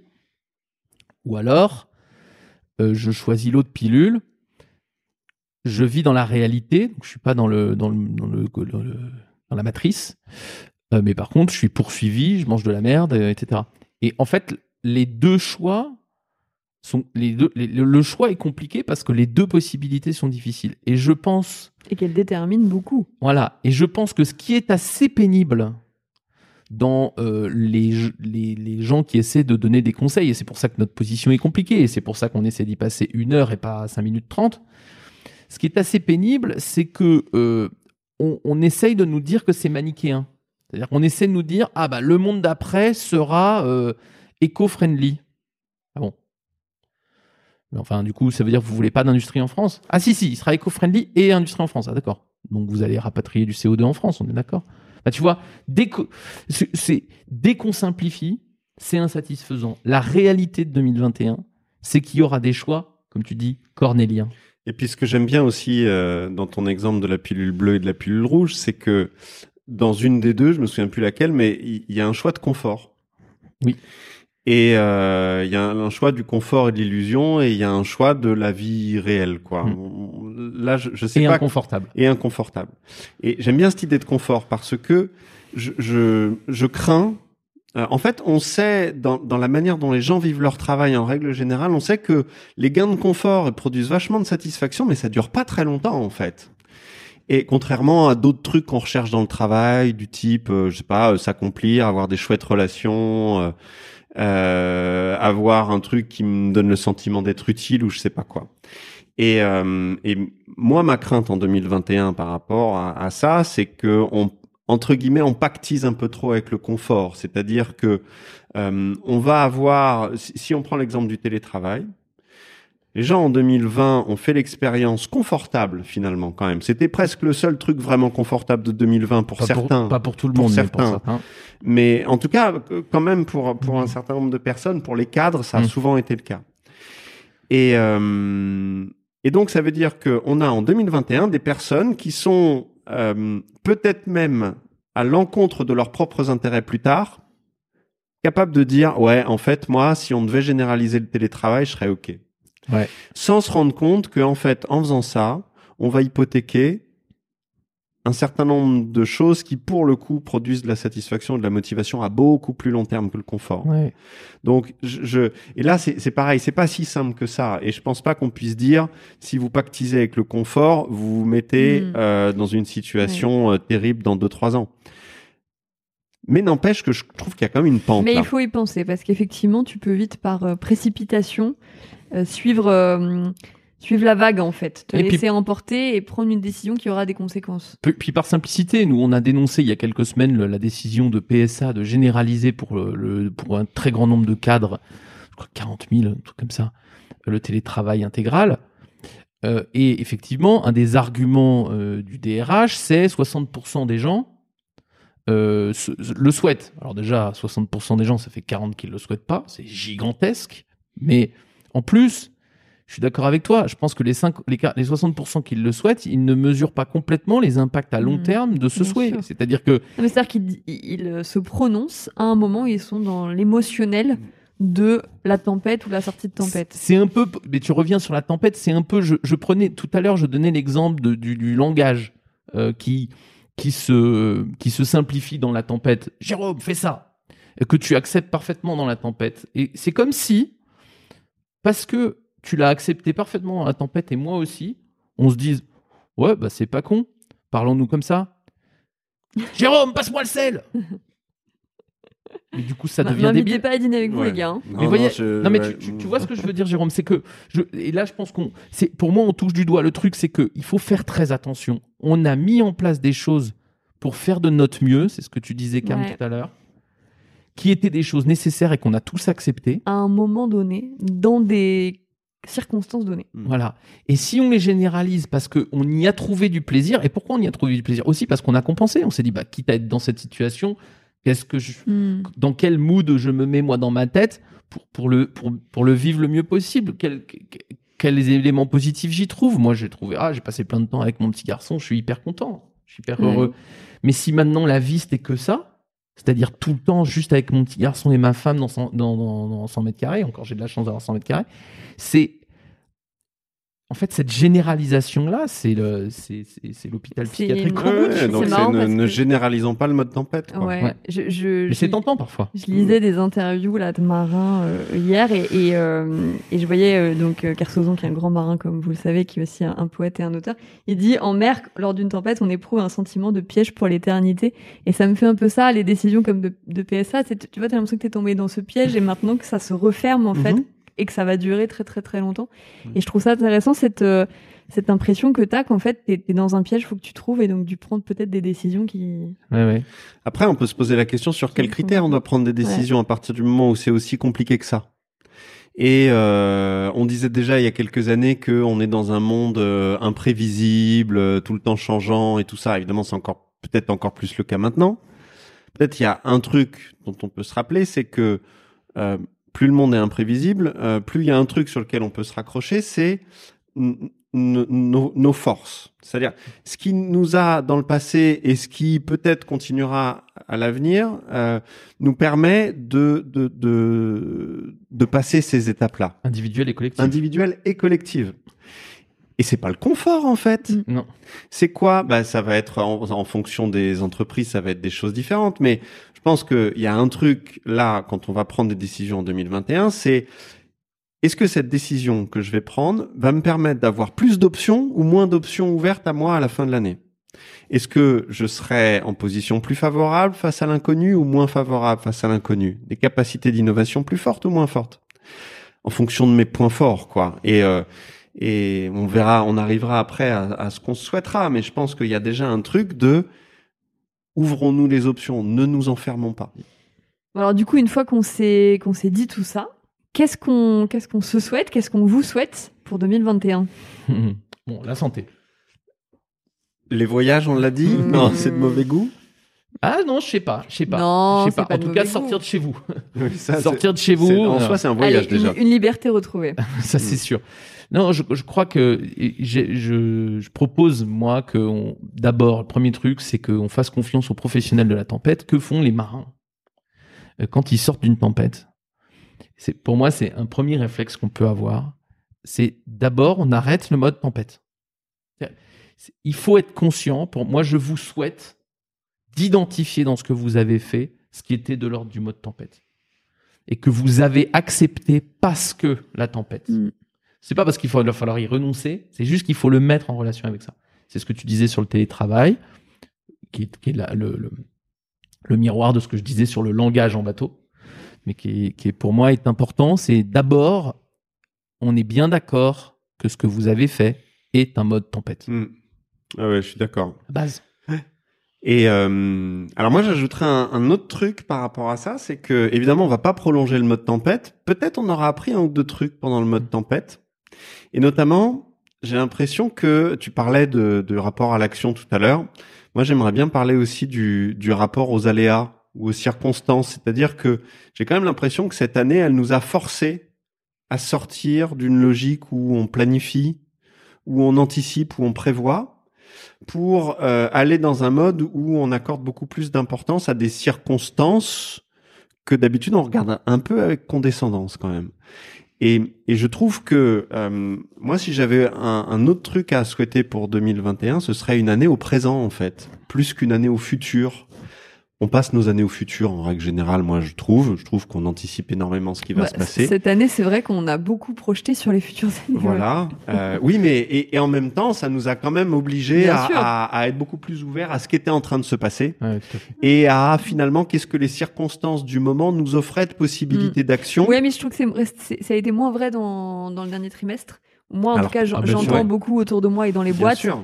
Ou alors, euh, je choisis l'autre pilule, je vis dans la réalité, donc je suis pas dans le dans le dans, le, dans, le- dans la matrice, euh, mais par contre je suis poursuivi, je mange de la merde, euh, etc. Et en fait, les deux choix sont les deux. les- le choix est compliqué parce que les deux possibilités sont difficiles. Et je pense Et qu'elle détermine beaucoup. voilà. Et je pense que ce qui est assez pénible dans euh, les, les, les gens qui essaient de donner des conseils, et c'est pour ça que notre position est compliquée, et c'est pour ça qu'on essaie d'y passer une heure et pas 5 minutes 30, ce qui est assez pénible, c'est que euh, on, essaye de nous dire que c'est manichéen. C'est-à-dire qu'on essaie de nous dire, ah bah le monde d'après sera euh, éco-friendly. Ah bon Mais Enfin, du coup, ça veut dire que vous voulez pas d'industrie en France? Ah si, si, il sera éco-friendly et industrie en France. Ah d'accord. Donc vous allez rapatrier du CO2 en France, on est d'accord? Bah, Tu vois, dès qu'on simplifie, c'est insatisfaisant. La réalité de 2021, c'est qu'il y aura des choix, comme tu dis, cornéliens. Et puis ce que j'aime bien aussi euh, dans ton exemple de la pilule bleue et de la pilule rouge, c'est que dans une des deux, je me souviens plus laquelle, mais il il y, a un choix de confort. Oui. Et euh, il y a un, un choix du confort et de l'illusion, et il y a un choix de la vie réelle, quoi. Mm. Là, je, je sais Et pas. inconfortable. et inconfortable. Et j'aime bien cette idée de confort parce que je, je, je crains. euh, en fait, on sait dans, dans la manière dont les gens vivent leur travail en règle générale, on sait que les gains de confort produisent vachement de satisfaction, mais ça dure pas très longtemps en fait. Et contrairement à d'autres trucs qu'on recherche dans le travail, du type, euh, je sais pas, euh, s'accomplir, avoir des chouettes relations, euh, avoir un truc qui me donne le sentiment d'être utile ou je sais pas quoi. Et, euh, et moi, ma crainte en 2021 par rapport à, ça, c'est que on, entre guillemets, on pactise un peu trop avec le confort. C'est-à-dire que euh, on va avoir, si on prend l'exemple du télétravail, les gens en 2020 ont fait l'expérience confortable finalement quand même. C'était presque le seul truc vraiment confortable de 2020 pour Pas certains. Pour, pas pour tout le Pour monde, mais pour certains. Mais en tout cas, euh, quand même pour pour un certain nombre de personnes, pour les cadres, ça a Mm. souvent été le cas. Et euh, et donc ça veut dire que on a en 2021 des personnes qui sont euh, peut-être même à l'encontre de leurs propres intérêts plus tard, capables de dire ouais en fait moi si on devait généraliser le télétravail je serais ok. Ouais. Sans se rendre compte que en fait en faisant ça on va hypothéquer un certain nombre de choses qui, pour le coup, produisent de la satisfaction et de la motivation à beaucoup plus long terme que le confort. Ouais. Donc, je, je- et là, c'est c'est pareil, c'est pas si simple que ça. Et je pense pas qu'on puisse dire, si vous pactisez avec le confort, vous vous mettez Mm. euh, dans une situation euh, terrible dans deux trois ans. Mais n'empêche que je trouve qu'il y a quand même une pente. Mais là. il faut y penser parce qu'effectivement, tu peux vite par euh, précipitation suivre euh, suivre la vague en fait, te Et puis- laisser emporter et prendre une décision qui aura des conséquences. Puis, puis par simplicité, nous on a dénoncé il y a quelques semaines le- la décision de PSA de généraliser pour le, le- pour un très grand nombre de cadres, je crois 40 000, un truc comme ça, le télétravail intégral. Euh, et effectivement, un des arguments euh, du DRH, c'est 60% des gens euh, se- le souhaitent. Alors déjà, 60% des gens, ça fait 40 qui ne le souhaitent pas, c'est gigantesque. Mais en plus, je suis d'accord avec toi. Je pense que les, 5, les, quar- les 60% qui le souhaitent, ils ne mesurent pas complètement les impacts à long Mhm. terme de ce souhait. C'est-à-dire que mais C'est-à-dire qu'ils euh, se prononcent à un moment où ils sont dans l'émotionnel de la tempête ou la sortie de tempête. C'est un peu, mais tu reviens sur la tempête, c'est un peu, je, je prenais, tout à l'heure, je donnais l'exemple du, du langage euh, qui, qui, se, qui se simplifie dans la tempête. Jérôme, fais ça. Et que tu acceptes parfaitement dans la tempête. Et c'est comme si, parce que tu l'as accepté parfaitement dans la tempête et moi aussi, on se dise, ouais, bah c'est pas con, parlons-nous comme ça. Jérôme, passe-moi le sel Mais du coup, ça M- devient débile. pas à dîner avec vous, Ouais. les gars. hein. Non, Mais voyez- je- Non mais tu, tu- tu vois ce que je veux dire, Jérôme, c'est que je, et là je pense qu'on, c'est pour moi on touche du doigt. Le truc c'est que il faut faire très attention. On a mis en place des choses pour faire de notre mieux, c'est ce que tu disais Cam Ouais. tout à l'heure, qui étaient des choses nécessaires et qu'on a tous acceptées. À un moment donné, dans des circonstances données. Mm. Voilà. Et si on les généralise parce qu'on y a trouvé du plaisir, et pourquoi on y a trouvé du plaisir Aussi? Parce qu'on a compensé. On s'est dit, bah, quitte à être dans cette situation, qu'est-ce que je, Hmm. dans quel mood je me mets moi dans ma tête pour, pour, le, pour, pour le vivre le mieux possible? Quel- que- Quels éléments positifs j'y trouve? Moi, j'ai trouvé, ah, j'ai passé plein de temps avec mon petit garçon, je suis hyper content, je suis hyper Ouais. heureux. Mais si maintenant la vie c'était que ça, c'est-à-dire tout le temps juste avec mon petit garçon et ma femme dans 100, dans, dans, dans 100 mètres carrés, encore j'ai de la chance d'avoir 100 mètres carrés, c'est. En fait, cette généralisation-là, c'est le, c'est, c'est, c'est l'hôpital C'est- psychiatrique. Ouais, Ouais, ouais, ouais, c'est donc ne, parce ne que- généralisons pas le mode tempête. Quoi. Ouais. Ouais. Je, je, Mais c'est tentant parfois. Je lisais des interviews là de marins euh, hier et, et, euh, et je voyais euh, donc Kersozon qui est un grand marin comme vous le savez qui est aussi un, un poète et un auteur. Il dit en mer lors d'une tempête on éprouve un sentiment de piège pour l'éternité et ça me fait un peu ça les décisions comme de, de PSA c'est tu vois t'as l'impression que t'es tombé dans ce piège et maintenant que ça se referme en fait Mhm. Et que ça va durer très très très longtemps et je trouve ça intéressant cette euh, cette impression que t'as qu'en fait t'es es dans un piège faut que tu trouves et donc dû prendre peut-être des décisions qui Ouais, ouais. Après, on peut se poser la question sur quels critères on doit prendre des décisions à partir du moment où c'est aussi compliqué que ça. Et euh, on disait déjà il y a quelques années que on est dans un monde euh, imprévisible, tout le temps changeant et tout ça. Évidemment, c'est encore peut-être encore plus le cas maintenant. Peut-être il y a un truc dont on peut se rappeler, c'est que euh, plus le monde est imprévisible, euh, plus il y a un truc sur lequel on peut se raccrocher, c'est nos, nos forces. C'est-à-dire ce qui nous a dans le passé et ce qui peut-être continuera à l'avenir euh, nous permet de, de, de, de passer ces étapes-là, Individuel et collectif. individuelles et collectives. Et c'est pas le confort en fait. Mm. Non. C'est quoi? Bah ça va être en, en fonction des entreprises, ça va être des choses différentes. Mais pense qu'il y a un truc là quand on va prendre des décisions en 2021, c'est est-ce que cette décision que je vais prendre va me permettre d'avoir plus d'options ou moins d'options ouvertes à moi à la fin de l'année? Est-ce que je serai en position plus favorable face à l'inconnu ou moins favorable face à l'inconnu? Des capacités d'innovation plus fortes ou moins fortes? En fonction de mes points forts, quoi. Et euh, et on verra, on arrivera après à, à ce qu'on souhaitera. Mais je pense qu'il y a déjà un truc de ouvrons-nous les options, ne nous enfermons pas. Alors du coup, une fois qu'on s'est qu'on s'est dit tout ça, qu'est-ce qu'on qu'est-ce qu'on se souhaite, qu'est-ce qu'on vous souhaite pour 2021 bon, la santé. Les voyages, on l'a dit, Mmh. non, c'est de mauvais goût. Ah non, je sais pas, je sais pas. Non, je sais c'est pas. pas En de tout cas, sortir goût. de chez vous. Oui, ça, sortir de chez vous. En euh, soi, c'est un voyage Allez, déjà. Une, une liberté retrouvée. ça c'est sûr. Non, je, crois que je, propose moi que d'abord le premier truc c'est qu'on fasse confiance aux professionnels de la tempête. Que font les marins euh, quand ils sortent d'une tempête? Pour moi c'est un premier réflexe qu'on peut avoir. C'est d'abord on arrête le mode tempête. Il faut être conscient. Pour moi, je vous souhaite d'identifier dans ce que vous avez fait ce qui était de l'ordre du mode tempête et que vous avez accepté parce que la tempête. Mm. C'est pas parce qu'il va falloir y renoncer, c'est juste qu'il faut le mettre en relation avec ça. C'est ce que tu disais sur le télétravail, qui est, qui est la- le, le- le miroir de ce que je disais sur le langage en bateau, mais qui est, qui est pour moi est important. C'est d'abord, on est bien d'accord que ce que vous avez fait est un mode tempête. Hmm. Ah ouais, je suis d'accord. Base. Et euh, alors moi j'ajouterais un, un autre truc par rapport à ça, c'est que évidemment on va pas prolonger le mode tempête. Peut-être on aura appris un ou deux trucs pendant le mode tempête. Et notamment, j'ai l'impression que tu parlais de, rapport à l'action tout à l'heure. Moi j'aimerais bien parler aussi du, rapport aux aléas ou aux circonstances. C'est-à-dire que j'ai quand même l'impression que cette année elle nous a forcé à sortir d'une logique où on planifie, où on anticipe, où on prévoit, pour euh, aller dans un mode où on accorde beaucoup plus d'importance à des circonstances que d'habitude on regarde un peu avec condescendance quand même. Et, je trouve que euh, moi, si j'avais un, un autre truc à souhaiter pour 2021, ce serait une année au présent en fait, plus qu'une année au futur on passe nos années au futur en règle générale, moi je trouve. Je trouve qu'on anticipe énormément ce qui va Ouais, se passer. Cette année, c'est vrai qu'on a beaucoup projeté sur les futures années. Voilà. Euh, oui, mais et, et en même temps, ça nous a quand même obligé Bien à, sûr. à, à être beaucoup plus ouverts à ce qui était en train de se passer Ouais, tout à fait. et à finalement qu'est-ce que les circonstances du moment nous offraient de possibilités d'action. Oui, mais je trouve que c'est- c'est- ça a été moins vrai dans, dans le dernier trimestre. Moi, en Alors, tout cas, ah, sûr, j'entends ouais. beaucoup autour de moi et dans les Bien boîtes. sûr.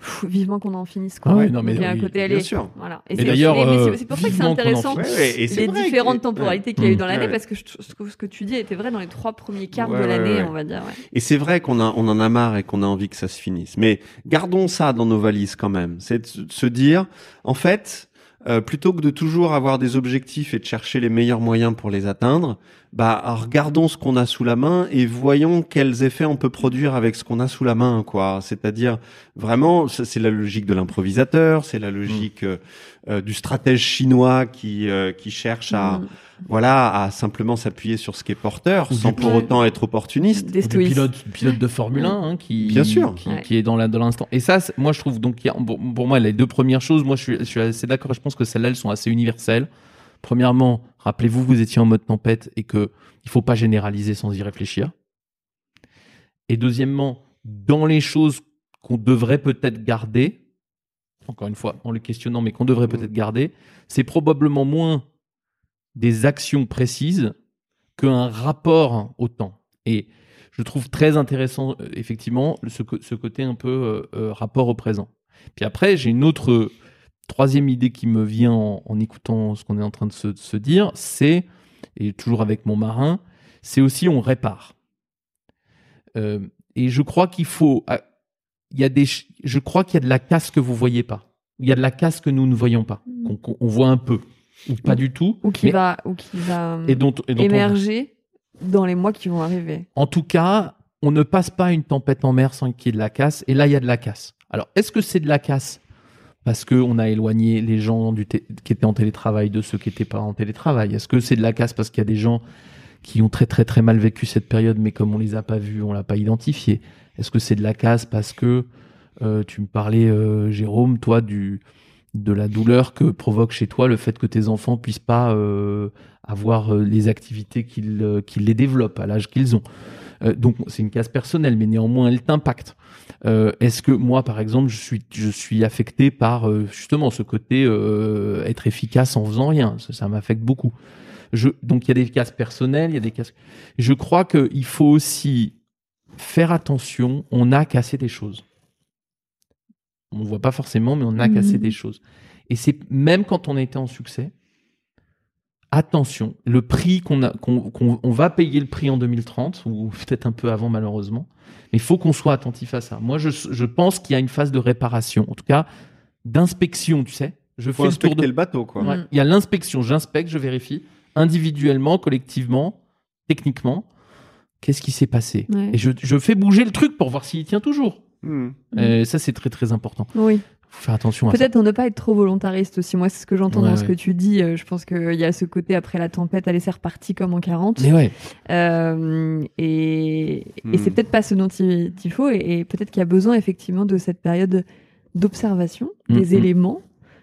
Pff, vivement qu'on en finisse. Quoi. Ah ouais, non, mais Il y a un oui, côté sûr. Voilà. Mais c'est- d'ailleurs, c'est- euh, c'est pour ça que c'est qu'on en intéressant. Ouais, et les différentes que- temporalités qu'il y a eu dans l'année, Ouais. parce que je trouve ce que tu dis était vrai dans les trois premiers quarts de l'année, on va dire. Et c'est vrai qu'on on en a marre et qu'on a envie que ça se finisse. Mais gardons ça dans nos valises quand même. C'est de se- de se dire, en fait, euh, plutôt que de toujours avoir des objectifs et de chercher les meilleurs moyens pour les atteindre, bah regardons ce qu'on a sous la main et voyons quels effets on peut produire avec ce qu'on a sous la main, quoi. C'est-à-dire vraiment, c'est la logique de l'improvisateur, c'est la logique euh, euh, du stratège chinois qui euh, qui cherche à Mm. voilà à simplement s'appuyer sur ce qui est porteur Ou sans pour autant être opportuniste. Des stoïs. pilote, de Formule 1 hein, qui, Bien sûr. qui, Ouais. qui est dans la- dans l'instant. Et ça, moi, je trouve donc, il y a- pour, pour moi, les deux premières choses, moi, je suis, je suis assez d'accord. Je pense que celles-là, elles sont assez universelles. Premièrement, rappelez-vous, vous étiez en mode tempête et que il faut pas généraliser sans y réfléchir. Et deuxièmement, dans les choses qu'on devrait peut-être garder, encore une fois, en les questionnant, mais qu'on devrait peut-être garder, c'est probablement moins des actions précises qu'un rapport au temps. Et je trouve très intéressant, euh, effectivement, ce, côté un peu euh, euh, rapport au présent. Puis après, j'ai une autre troisième idée qui me vient en, en écoutant ce qu'on est en train de se, de se dire, c'est, et toujours avec mon marin, c'est aussi on répare. Euh, et je crois qu'il faut, ah, il y a des, je crois qu'il y a de la casse que vous voyez pas. Il y a de la casse que nous ne voyons pas, Mm. qu'on on voit un peu ou pas Ou- du tout. Ou qui mais- va, ou qui va et dont, et dont on- émerger dans les mois qui vont arriver. en tout cas, on ne passe pas une tempête en mer sans qu'il y ait de la casse. Et là, il y a de la casse. Alors, est-ce que c'est de la casse parce qu'on a éloigné les gens qui étaient en télétravail de ceux qui n'étaient pas en télétravail. Est-ce que c'est de la casse parce qu'il y a des gens qui ont très très très mal vécu cette période, mais comme on les a pas vus, on l'a pas identifié? Est-ce que c'est de la casse parce que euh, tu me parlais, euh, Jérôme, toi, du de la douleur que provoque chez toi le fait que tes enfants puissent pas euh, avoir euh, les activités qu'ils euh, qu'ils les développent à l'âge qu'ils ont. Euh, donc c'est une casse personnelle, mais néanmoins elle t'impacte. Euh, Est-ce que moi, par exemple, je suis je suis affecté par justement ce côté être efficace en faisant rien? Ça, ça m'affecte beaucoup. Je, donc il y a des casses personnelles, il y a des casses. Je crois qu'il faut aussi faire attention. On a cassé des choses. On voit pas forcément, mais on a cassé des choses. Et c'est même quand on était en succès, attention, le prix qu'on a, qu'on, qu'on- on va payer le prix en 2030 ou peut-être un peu avant malheureusement, mais il faut qu'on soit attentif à ça. Moi, je, je pense qu'il y a une phase de réparation, en tout cas d'inspection, tu sais. Je Faut fais le tour de. le bateau, quoi. Ouais. Mm. Il y a l'inspection, j'inspecte, je vérifie individuellement, collectivement, techniquement, qu'est-ce qui s'est passé? Ouais. Et je, je fais bouger le truc pour voir s'il tient toujours. Hmm. Et ça, c'est très très important. Oui. faut faire attention à ça. Peut-être ne pas être trop volontariste aussi. Moi, c'est ce que j'entends Ouais, dans ce que tu dis. Euh, Je pense qu'il y a ce côté après la tempête, allez, c'est reparti comme en 40. Mais ouais, Euh, et et Hmm. c'est peut-être pas ce dont il, il faut. Et, et peut-être qu'il y a besoin effectivement de cette période d'observation des éléments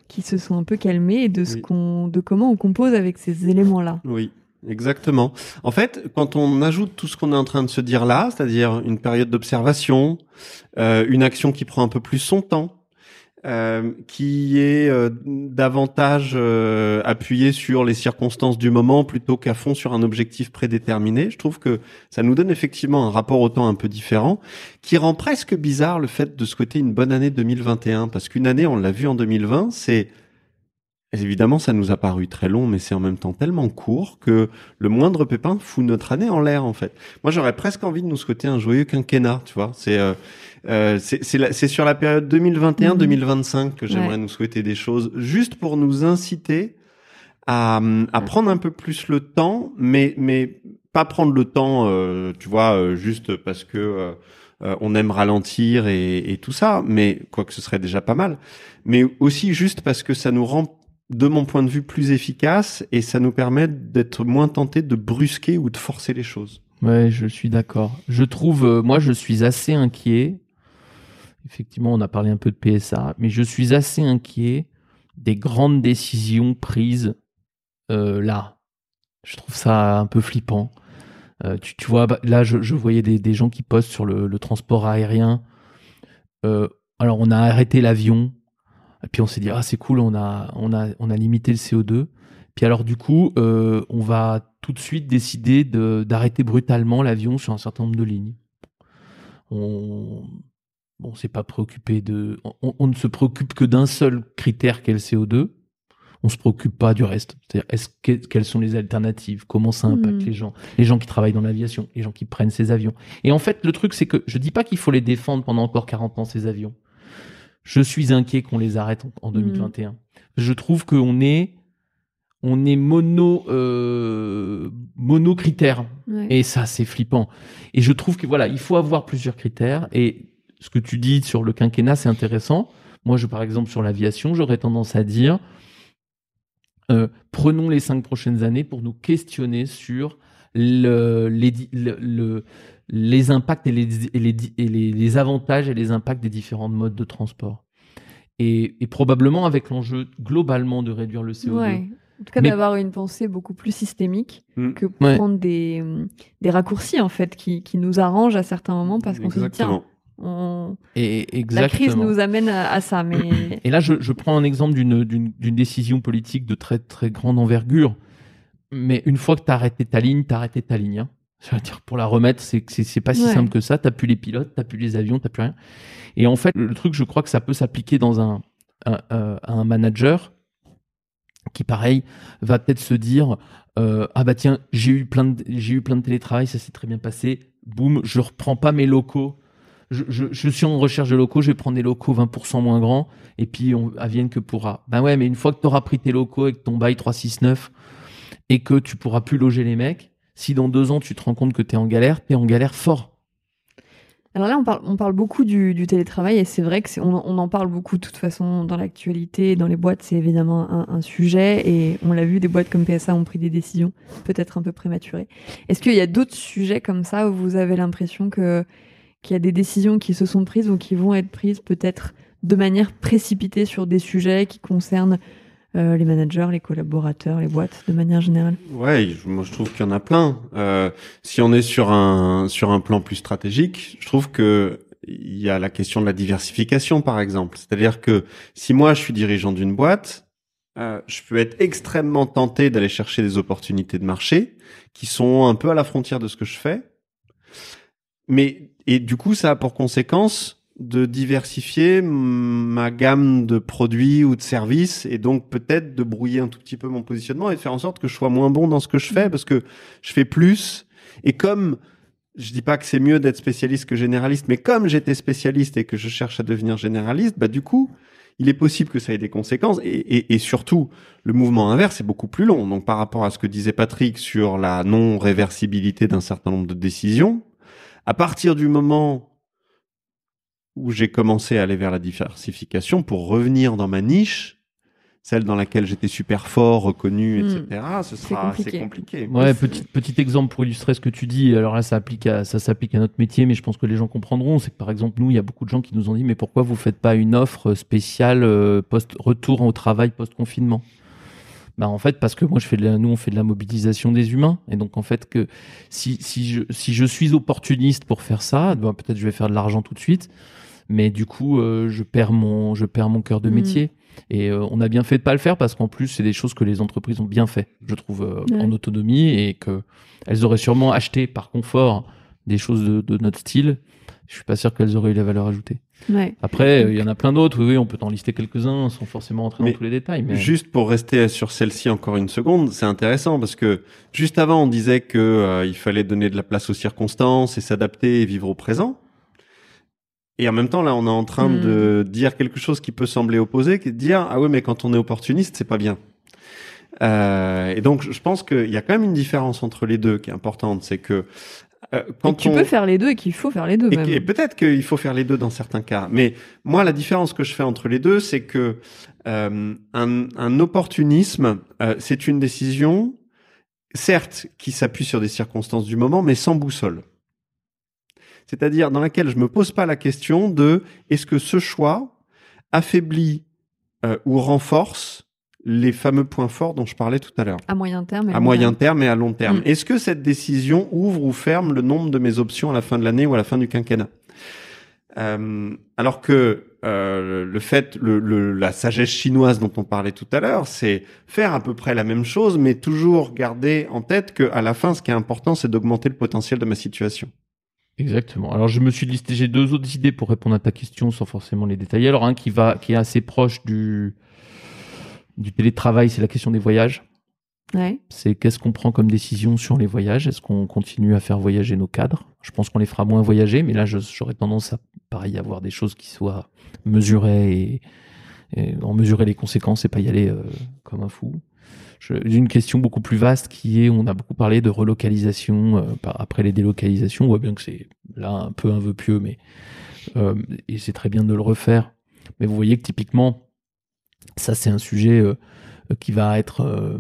qui se sont un peu calmés et de, ce Oui. qu'on, de comment on compose avec ces éléments-là. Oui, exactement. En fait, quand on ajoute tout ce qu'on est en train de se dire là, c'est-à-dire une période d'observation, euh, une action qui prend un peu plus son temps, euh, qui est euh, davantage euh, appuyée sur les circonstances du moment plutôt qu'à fond sur un objectif prédéterminé, je trouve que ça nous donne effectivement un rapport au temps un peu différent, qui rend presque bizarre le fait de souhaiter une bonne année 2021, parce qu'une année, on l'a vu en 2020, c'est Évidemment, ça nous a paru très long, mais c'est en même temps tellement court que le moindre pépin fout notre année en l'air, en fait. Moi, j'aurais presque envie de nous souhaiter un joyeux quinquennat, tu vois. C'est euh, euh, c'est sur la période 2021-2025 que j'aimerais Ouais. nous souhaiter des choses, juste pour nous inciter à, à prendre un peu plus le temps, mais mais pas prendre le temps, euh, tu vois, euh, juste parce que euh, euh, on aime ralentir et, et tout ça, mais quoi que ce serait déjà pas mal. Mais aussi juste parce que ça nous rend, de mon point de vue, plus efficace et ça nous permet d'être moins tenté de brusquer ou de forcer les choses. Ouais, je suis d'accord. Je trouve, euh, moi, je suis assez inquiet. Effectivement, on a parlé un peu de PSA, mais je suis assez inquiet des grandes décisions prises euh, là. Je trouve ça un peu flippant. Euh, tu, vois, bah, là, je, voyais des, gens qui postent sur le, transport aérien. Alors, on a arrêté l'avion, et puis on s'est dit, ah, c'est cool, on a, on, a, on a limité le CO2. Puis alors, du coup, euh, on va tout de suite décider de- d'arrêter brutalement l'avion sur un certain nombre de lignes. On bon, s'est pas préoccupé de. On, on ne se préoccupe que d'un seul critère qu'est le CO2. On se préoccupe pas du reste. C'est-à-dire, est-ce que, quelles sont les alternatives? Comment ça impacte Hmm. les gens? Les gens qui travaillent dans l'aviation, les gens qui prennent ces avions. Et en fait, le truc, c'est que je dis pas qu'il faut les défendre pendant encore 40 ans, ces avions. Je suis inquiet qu'on les arrête en, en 2021. Je trouve qu'on est, on est mono, euh, mono critère. Ouais. Et ça, c'est flippant. Et je trouve que voilà, il faut avoir plusieurs critères. Et ce que tu dis sur le quinquennat, c'est intéressant. Moi, je, par exemple, sur l'aviation, j'aurais tendance à dire, euh, prenons les cinq prochaines années pour nous questionner sur le, les, di- le- le- les impacts et, les, et, les, et les, les avantages et les impacts des différents modes de transport. Et, et probablement avec l'enjeu globalement de réduire le CO2. Ouais. En tout cas, Mais- d'avoir une pensée beaucoup plus systémique Mm. que Ouais. prendre des, des raccourcis, en fait, qui, qui nous arrangent à certains moments parce qu'on se dit, tiens, on- Et, la crise nous amène à, à ça. Mais Et là, je, je prends un exemple d'une- d'une d'une décision politique de très très grande envergure. Mais une fois que tu as arrêté ta ligne, tu as arrêté ta ligne. hein. Ça veut dire pour la remettre, c'est pas si Ouais. simple que ça. T'as plus les pilotes, t'as plus les avions, t'as plus rien. Et en fait, le truc, je crois que ça peut s'appliquer dans un, un, un manager qui, pareil, va peut-être se dire euh, ah bah tiens, j'ai eu plein de j'ai eu plein de télétravail, ça s'est très bien passé. Boum, je reprends pas mes locaux. Je, je, je suis en recherche de locaux, je vais prendre des locaux 20% moins grands, et puis on advienne que pourra. Ben ouais, mais une fois que tu auras pris tes locaux avec ton bail 369 et que tu pourras plus loger les mecs, si dans deux ans tu te rends compte que tu es en galère, tu es en galère fort. Alors là, on parle, beaucoup du, télétravail et c'est vrai que on, on en parle beaucoup de toute façon dans l'actualité, dans les boîtes, c'est évidemment un, un sujet et on l'a vu, des boîtes comme PSA ont pris des décisions peut-être un peu prématurées. Est-ce qu'il y a d'autres sujets comme ça où vous avez l'impression qu'il y a des décisions qui se sont prises ou qui vont être prises peut-être de manière précipitée sur des sujets qui concernent les managers, les collaborateurs, les boîtes de manière générale Ouais, je- moi je trouve qu'il y en a plein. Euh, si on est sur un sur un plan plus stratégique, je trouve que il y a la question de la diversification par exemple. C'est-à-dire que si moi je suis dirigeant d'une boîte, euh, je peux être extrêmement tenté d'aller chercher des opportunités de marché qui sont un peu à la frontière de ce que je fais. Mais et du coup ça a pour conséquence de diversifier ma gamme de produits ou de services et donc peut-être de brouiller un tout petit peu mon positionnement et de faire en sorte que je sois moins bon dans ce que je fais parce que je fais plus. Et comme je dis pas que c'est mieux d'être spécialiste que généraliste mais comme j'étais spécialiste et que je cherche à devenir généraliste bah du coup il est possible que ça ait des conséquences et, et, et surtout le mouvement inverse est beaucoup plus long. Donc par rapport à ce que disait Patrick sur la non réversibilité d'un certain nombre de décisions à partir du moment où j'ai commencé à aller vers la diversification pour revenir dans ma niche, celle dans laquelle j'étais super fort, reconnu, Hmm. etc. Ce sera compliqué. c'est compliqué. Ouais, petit, petit exemple pour illustrer ce que tu dis. Alors là, ça applique à, ça s'applique à notre métier, mais je pense que les gens comprendront. C'est que par exemple, nous, il y a beaucoup de gens qui nous ont dit, mais pourquoi vous faites pas une offre spéciale euh, post retour au travail post confinement bah en fait parce que moi je fais de la, nous on fait de la mobilisation des humains et donc en fait que si si je si je suis opportuniste pour faire ça bah, peut-être je vais faire de l'argent tout de suite mais du coup euh, je perds mon je perds mon cœur de Mm. métier et euh, on a bien fait de pas le faire parce qu'en plus c'est des choses que les entreprises ont bien fait je trouve euh, Ouais. en autonomie et que elles auraient sûrement acheté par confort des choses de, de notre style je suis pas sûr qu'elles auraient eu la valeur ajoutée Ouais. après euh, il y en a plein d'autres oui, oui on peut en lister quelques-uns sans forcément entrer Mais dans tous les détails mais Juste pour rester sur celle-ci encore une seconde, c'est intéressant parce que juste avant on disait que euh, il fallait donner de la place aux circonstances et s'adapter et vivre au présent. Et en même temps là, on est en train Hmm. de dire quelque chose qui peut sembler opposé, qui est de dire ah ouais mais quand on est opportuniste c'est pas bien. Euh, et donc, je pense qu'il y a quand même une différence entre les deux qui est importante, c'est que euh, quand Et tu on... peux faire les deux et qu'il faut faire les deux Et, et peut-être qu'il faut faire les deux dans certains cas. Mais moi, la différence que je fais entre les deux, c'est que euh, un, un opportunisme, euh, c'est une décision, certes, qui s'appuie sur des circonstances du moment, mais sans boussole. C'est-à-dire dans laquelle je me pose pas la question de est-ce que ce choix affaiblit euh, ou renforce les fameux points forts dont je parlais tout à l'heure À moyen terme. et à long moyen terme. terme et à long terme. Mm. Est-ce que cette décision ouvre ou ferme le nombre de mes options à la fin de l'année ou à la fin du quinquennat? Euh, Alors que euh, le fait, le, le- la sagesse chinoise dont on parlait tout à l'heure, c'est faire à peu près la même chose, mais toujours garder en tête que à la fin, ce qui est important, c'est d'augmenter le potentiel de ma situation. Exactement. Alors je me suis listé, j'ai deux autres idées pour répondre à ta question sans forcément les détailler. Alors un qui va, qui est assez proche du du télétravail, c'est la question des voyages. Ouais. C'est qu'est-ce qu'on prend comme décision sur les voyages? Est-ce qu'on continue à faire voyager nos cadres? Je pense qu'on les fera moins voyager, mais là j'aurais tendance à pareil avoir des choses qui soient mesurées et, et en mesurer les conséquences et pas y aller euh, comme un fou. Je- J'ai une question beaucoup plus vaste qui est, on a beaucoup parlé de relocalisation euh, après les délocalisations. On voit bien que c'est là un peu un vœu pieux, mais euh, et c'est très bien de le refaire. Mais vous voyez que typiquement, ça c'est un sujet euh, qui va être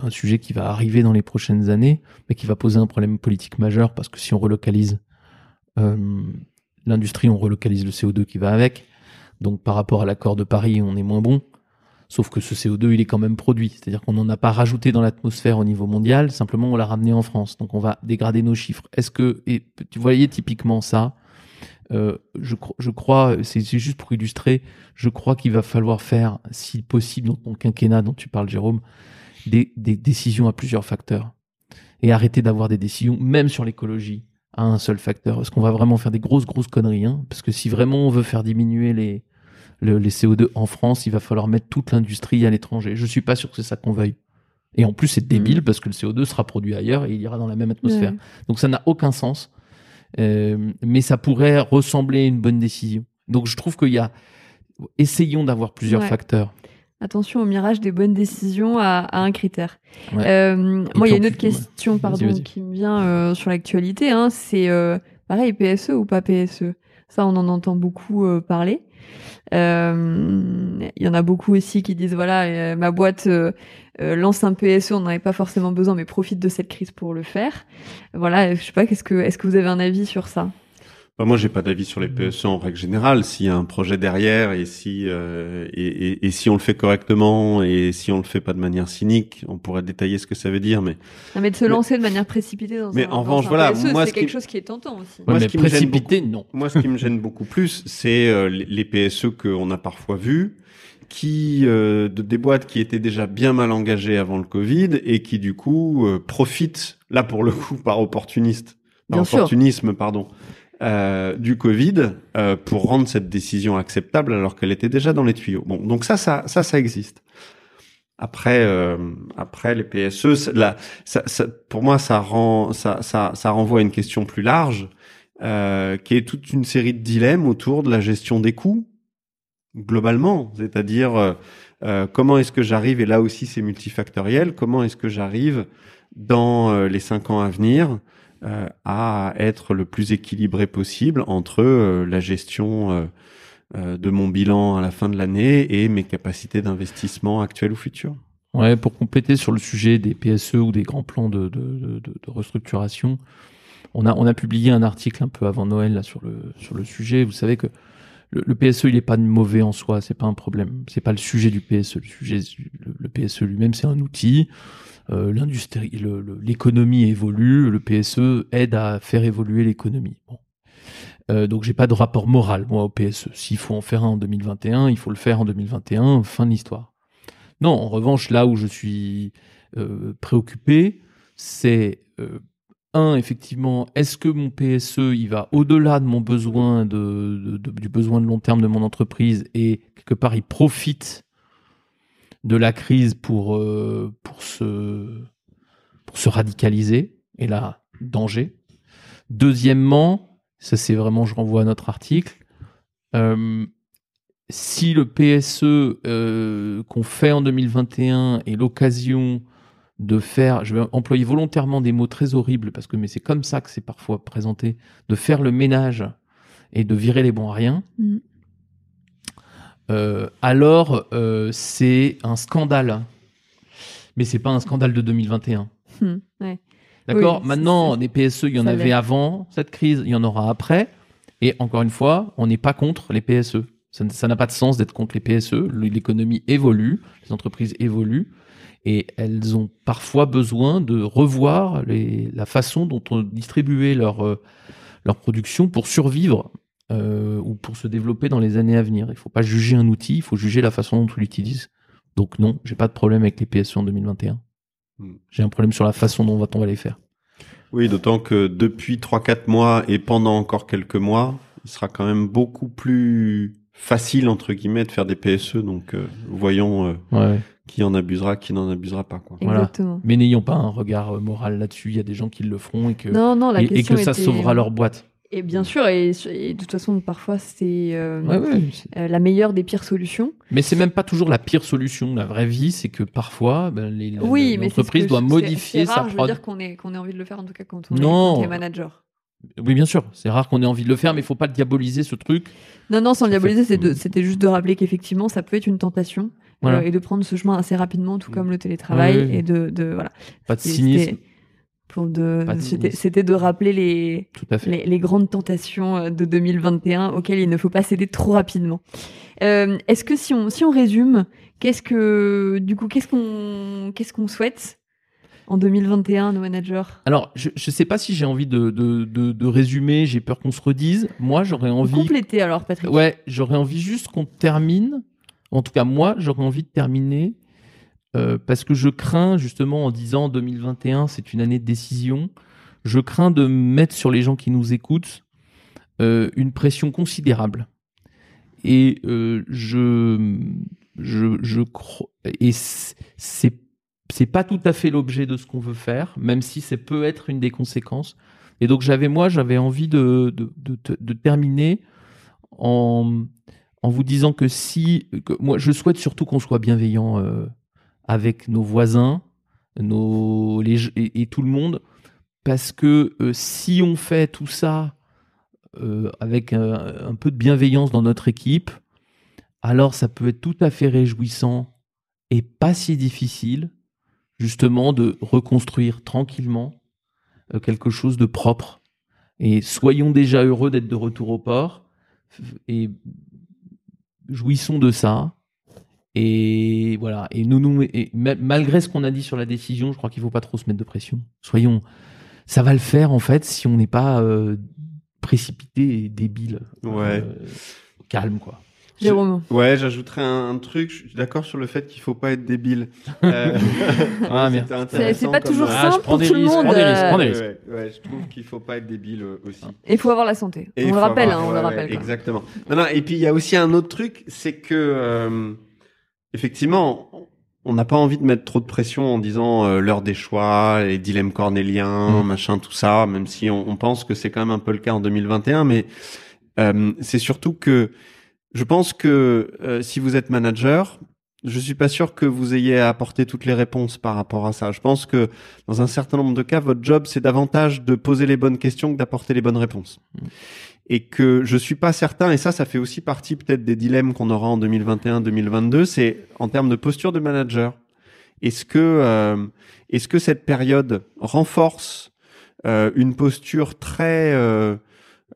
un sujet qui va arriver dans les prochaines années, mais qui va poser un problème politique majeur parce que si on relocalise l'industrie, on relocalise le CO2 qui va avec. Donc par rapport à l'accord de Paris, on est moins bon. Sauf que ce CO2, il est quand même produit. C'est-à-dire qu'on n'en a pas rajouté dans l'atmosphère au niveau mondial, simplement on l'a ramené en France. Donc on va dégrader nos chiffres. Est-ce que, et tu voyais typiquement ça, euh, je, cro- je crois, c'est juste pour illustrer, je crois qu'il va falloir faire, si possible, dans ton quinquennat dont tu parles, Jérôme, des, des décisions à plusieurs facteurs. Et arrêter d'avoir des décisions, même sur l'écologie, à un seul facteur. Est-ce qu'on va vraiment faire des grosses, grosses conneries hein? Parce que si vraiment on veut faire diminuer les, le- les CO2 en France, il va falloir mettre toute l'industrie à l'étranger. Je suis pas sûr que c'est ça qu'on veuille. Et en plus, c'est débile parce que le CO2 sera produit ailleurs et il ira dans la même atmosphère. Ouais. Donc ça n'a aucun sens. Euh, mais ça pourrait ressembler à une bonne décision. Donc je trouve qu'il y a... Essayons d'avoir plusieurs Ouais. facteurs. Attention au mirage des bonnes décisions à, à un critère. Ouais. Euh, moi, il y a une autre question, pardon, qui me vient euh, sur l'actualité. Hein, c'est pareil, PSE ou pas PSE. Ça, on en entend beaucoup parler. Euh, Il y en a beaucoup aussi qui disent voilà, euh, ma boîte euh, lance un PSE, on n'en avait pas forcément besoin, mais profite de cette crise pour le faire. Voilà, je sais pas, qu'est-ce que, est-ce que vous avez un avis sur ça? Moi, j'ai pas d'avis sur les PSE en règle générale. S'il y a un projet derrière et si euh, et, et- et si on le fait correctement et si on le fait pas de manière cynique, on pourrait détailler ce que ça veut dire. Mais Non, mais de se Mais- lancer de manière précipitée dans Mais un, en dans revanche, un voilà, PSE, moi, c'est ce qui- quelque chose qui est tentant aussi. Moi, ce qui me gêne précipité, non. moi, ce qui me gêne beaucoup plus, c'est euh, les PSE qu'on a parfois vus, qui euh, de, des boîtes qui étaient déjà bien mal engagées avant le Covid et qui du coup euh, profitent là pour le coup par opportuniste, par Bien sûr. opportunisme, pardon. Euh, du Covid euh, pour rendre cette décision acceptable alors qu'elle était déjà dans les tuyaux. Bon, donc ça, ça, ça, ça existe. Après, euh, après les PSE, là, ça, ça, pour moi, ça rend, ça, ça, ça renvoie à une question plus large, euh, qui est toute une série de dilemmes autour de la gestion des coûts globalement, c'est-à-dire euh, comment est-ce que j'arrive, et là aussi c'est multifactoriel, comment est-ce que j'arrive dans les cinq ans à venir euh, à être le plus équilibré possible entre euh, la gestion euh, euh, de mon bilan à la fin de l'année et mes capacités d'investissement actuelles ou futures. Ouais, pour compléter sur le sujet des PSE ou des grands plans de, de, de, de- restructuration, on a, on a publié un article un peu avant Noël là, sur, le, sur le sujet. Vous savez que le, le PSE, il n'est pas mauvais en soi, c'est pas un problème. C'est pas le sujet du PSE. Le, sujet, le, le PSE lui-même, c'est un outil. Euh, L'industrie, l'économie évolue, le PSE aide à faire évoluer l'économie. Bon. Euh, donc j'ai pas de rapport moral moi au PSE. S'il faut en faire un en 2021, il faut le faire en 2021. Fin de l'histoire. Non, en revanche, là où je suis euh, préoccupé, c'est euh, un, effectivement, est-ce que mon PSE, il va au-delà de mon besoin de- de- du besoin de long terme de mon entreprise et quelque part il profite de la crise pour euh, pour se pour se radicaliser et là danger. Deuxièmement, ça c'est vraiment je renvoie à notre article. euh, si le PSE euh, qu'on fait en 2021 est l'occasion de faire, je vais employer volontairement des mots très horribles parce que mais c'est comme ça que c'est parfois présenté, de faire le ménage et de virer les bons à rien, Mm. Euh, alors euh, c'est un scandale. Mais c'est pas un scandale de 2021. Hmm, ouais. D'accord Oui, Maintenant, des PSE, il y en avait l'est. avant cette crise, il y en aura après. Et encore une fois, on n'est pas contre les PSE. Ça n'a pas de sens d'être contre les PSE. L'économie évolue, les entreprises évoluent. Et elles ont parfois besoin de revoir les- la façon dont on distribuait leur, euh, leur production pour survivre euh, ou pour se développer dans les années à venir. Il ne faut pas juger un outil, il faut juger la façon dont on l'utilise. Donc non, j'ai pas de problème avec les PSE en 2021. Hmm. J'ai un problème sur la façon dont on va, les faire. Oui, d'autant que depuis 3-4 mois et pendant encore quelques mois, il sera quand même beaucoup plus facile, entre guillemets, de faire des PSE. Donc, euh, voyons euh, Ouais. qui en abusera, qui n'en abusera pas. Quoi. Voilà. Mais n'ayons pas un regard euh, moral là-dessus. Il y a des gens qui le feront et que, Non, non, la et, et question que ça était- sauvera leur boîte. Et bien sûr, et, et de toute façon, parfois, c'est euh, Ouais, ouais. euh, la meilleure des pires solutions. Mais c'est même pas toujours la pire solution. La vraie vie, c'est que parfois, ben, les, Oui, l'entreprise doit modifier c'est- c'est rare, sa Je veux prod. dire qu'on ait, qu'on ait envie de le faire, en tout cas, quand on, Non. est, quand on est manager. Oui, bien sûr. C'est rare qu'on ait envie de le faire, mais il faut pas diaboliser ce truc. Non, non, sans Ça diaboliser, c'était juste de rappeler qu'effectivement, ça peut être une tentation. Voilà. euh, et de prendre ce chemin assez rapidement, tout comme le télétravail. Et de, de voilà. Pas de cynisme. Pour de, Pas de c'était, de rappeler les grandes tentations euh, de 2021 auxquelles il ne faut pas céder trop rapidement. Euh, est-ce que si on, si on résume, qu'est-ce que, du coup, qu'est-ce qu'on, qu'est-ce qu'on souhaite en 2021, nos managers? Alors, je ne sais pas si j'ai envie de, de, de, de résumer. J'ai peur qu'on se redise. Moi, j'aurais envie. Compléter alors, Patrick. Ouais, j'aurais envie juste qu'on termine. En tout cas, moi, j'aurais envie de terminer euh, parce que je crains justement en disant 2021, c'est une année de décision. Je crains de mettre sur les gens qui nous écoutent euh, une pression considérable. Et euh, je, je, et c'est c'est pas tout à fait l'objet de ce qu'on veut faire, même si ça peut être une des conséquences. Et donc j'avais moi, j'avais envie de, de, de, de terminer en, en vous disant que si, que moi, je souhaite surtout qu'on soit bienveillant euh, avec nos voisins, nos, et, tout le monde, parce que euh, si on fait tout ça euh, avec un, un peu de bienveillance dans notre équipe, alors ça peut être tout à fait réjouissant et pas si difficile, justement, de reconstruire tranquillement euh, quelque chose de propre. Et soyons déjà heureux d'être de retour au port et jouissons de ça. Et voilà. Et nous, nous, et malgré ce qu'on a dit sur la décision, je crois qu'il faut pas trop se mettre de pression. Soyons, ça va le faire en fait si on n'est pas euh, précipité et débile. Ouais. Euh, calme quoi. Jérôme. Ouais, j'ajouterais un, un truc. Je suis d'accord sur le fait qu'il faut pas être débile. Euh, Ah. C'est, pas comme, toujours Ah, simple prends pour des tout le risques, monde. prends des risques, prends des Ouais, risques. ouais, ouais, je trouve qu'il faut pas être débile euh, aussi. Il faut avoir la santé. Et on le rappelle, avoir- hein, on ouais, le ouais, rappelle. quoi. exactement. Non, non, et puis il y a aussi un autre truc, c'est que euh, effectivement, on n'a pas envie de mettre trop de pression en disant euh, l'heure des choix, les dilemmes cornéliens, Mm. machin, tout ça, même si on, on pense que c'est quand même un peu le cas en 2021, mais euh, c'est surtout que je pense que euh, si vous êtes manager, je suis pas sûr que vous ayez à apporter toutes les réponses par rapport à ça. Je pense que dans un certain nombre de cas, votre job c'est davantage de poser les bonnes questions que d'apporter les bonnes réponses. Et que je suis pas certain, et ça, ça fait aussi partie peut-être des dilemmes qu'on aura en 2021-2022, c'est en termes de posture de manager. Est-ce que, euh, est-ce que cette période renforce euh, une posture très euh,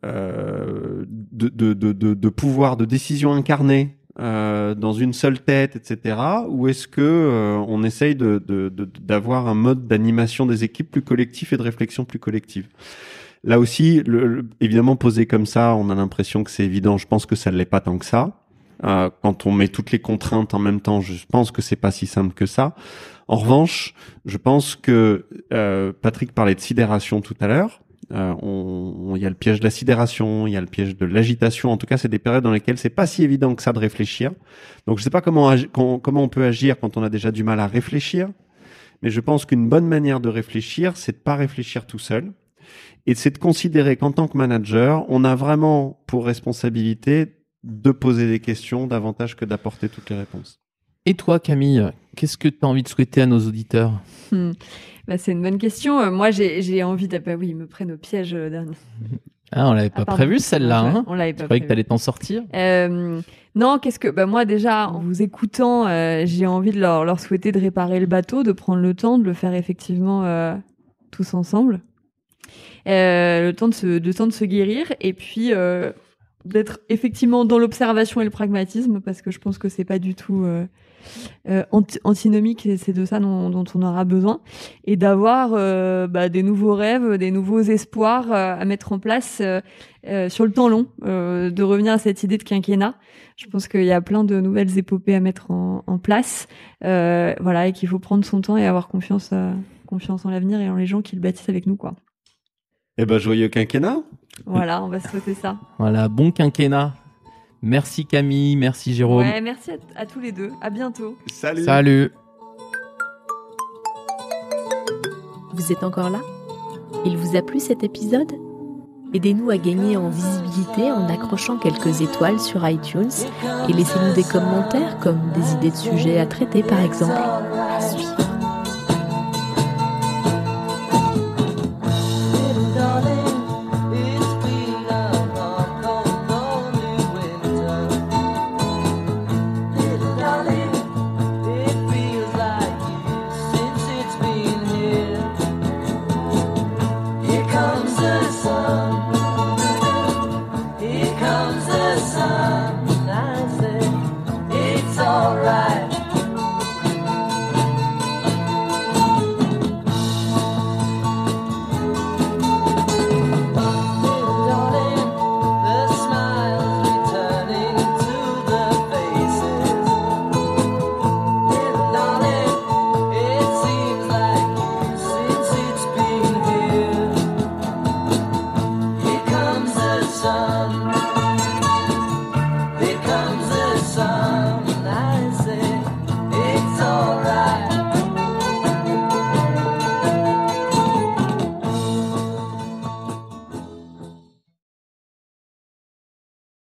euh, de, de, de, de, pouvoir de décision incarnée euh, dans une seule tête, etc. Ou est-ce que euh, on essaye de- d'avoir un mode d'animation des équipes plus collectif et de réflexion plus collective? Là aussi, le, le- évidemment posé comme ça, on a l'impression que c'est évident. Je pense que ça ne l'est pas tant que ça. Euh, quand on met toutes les contraintes en même temps, je pense que c'est pas si simple que ça. En revanche, je pense que euh, Patrick parlait de sidération tout à l'heure. Euh, on- on- Il y a le piège de la sidération, il y a le piège de l'agitation. En tout cas, c'est des périodes dans lesquelles c'est pas si évident que ça de réfléchir. Donc, je sais pas comment com- comment on peut agir quand on a déjà du mal à réfléchir, mais je pense qu'une bonne manière de réfléchir, c'est de pas réfléchir tout seul, et c'est de considérer qu'en tant que manager, on a vraiment pour responsabilité de poser des questions davantage que d'apporter toutes les réponses. Et toi, Camille, qu'est-ce que tu as envie de souhaiter à nos auditeurs? Hmm. Bah, c'est une bonne question. Euh, moi, j'ai envie de. Bah oui, ils me prennent au piège euh, dernier. Ah, on l'avait Ah, pas pardon. prévu celle-là. Hein On l'avait Je pas croyais que t'allais t'en sortir? Euh, non, qu'est-ce que bah moi déjà en vous écoutant, euh, j'ai envie de leur, leur souhaiter de réparer le bateau, de prendre le temps de le faire effectivement euh, tous ensemble, le temps de se temps de se guérir et puis euh, d'être effectivement dans l'observation et le pragmatisme parce que je pense que c'est pas du tout euh, euh, anti- antinomique et c'est de ça dont, on aura besoin et d'avoir euh, bah, des nouveaux rêves, des nouveaux espoirs euh, à mettre en place euh, euh, sur le temps long, euh, de revenir à cette idée de quinquennat. Je pense qu'il y a plein de nouvelles épopées à mettre en, en place, euh, voilà, et qu'il faut prendre son temps et avoir confiance, euh, confiance en l'avenir et en les gens qui le bâtissent avec nous, quoi. Eh ben, joyeux quinquennat. Voilà, on va se souhaiter ça. Voilà, bon quinquennat. Merci Camille, merci Jérôme. Ouais, merci à, à tous les deux. À bientôt. Salut. Salut. Vous êtes encore là? Il vous a plu cet épisode? Aidez-nous à gagner en visibilité en accrochant quelques étoiles sur iTunes et laissez-nous des commentaires comme des idées de sujets à traiter par exemple.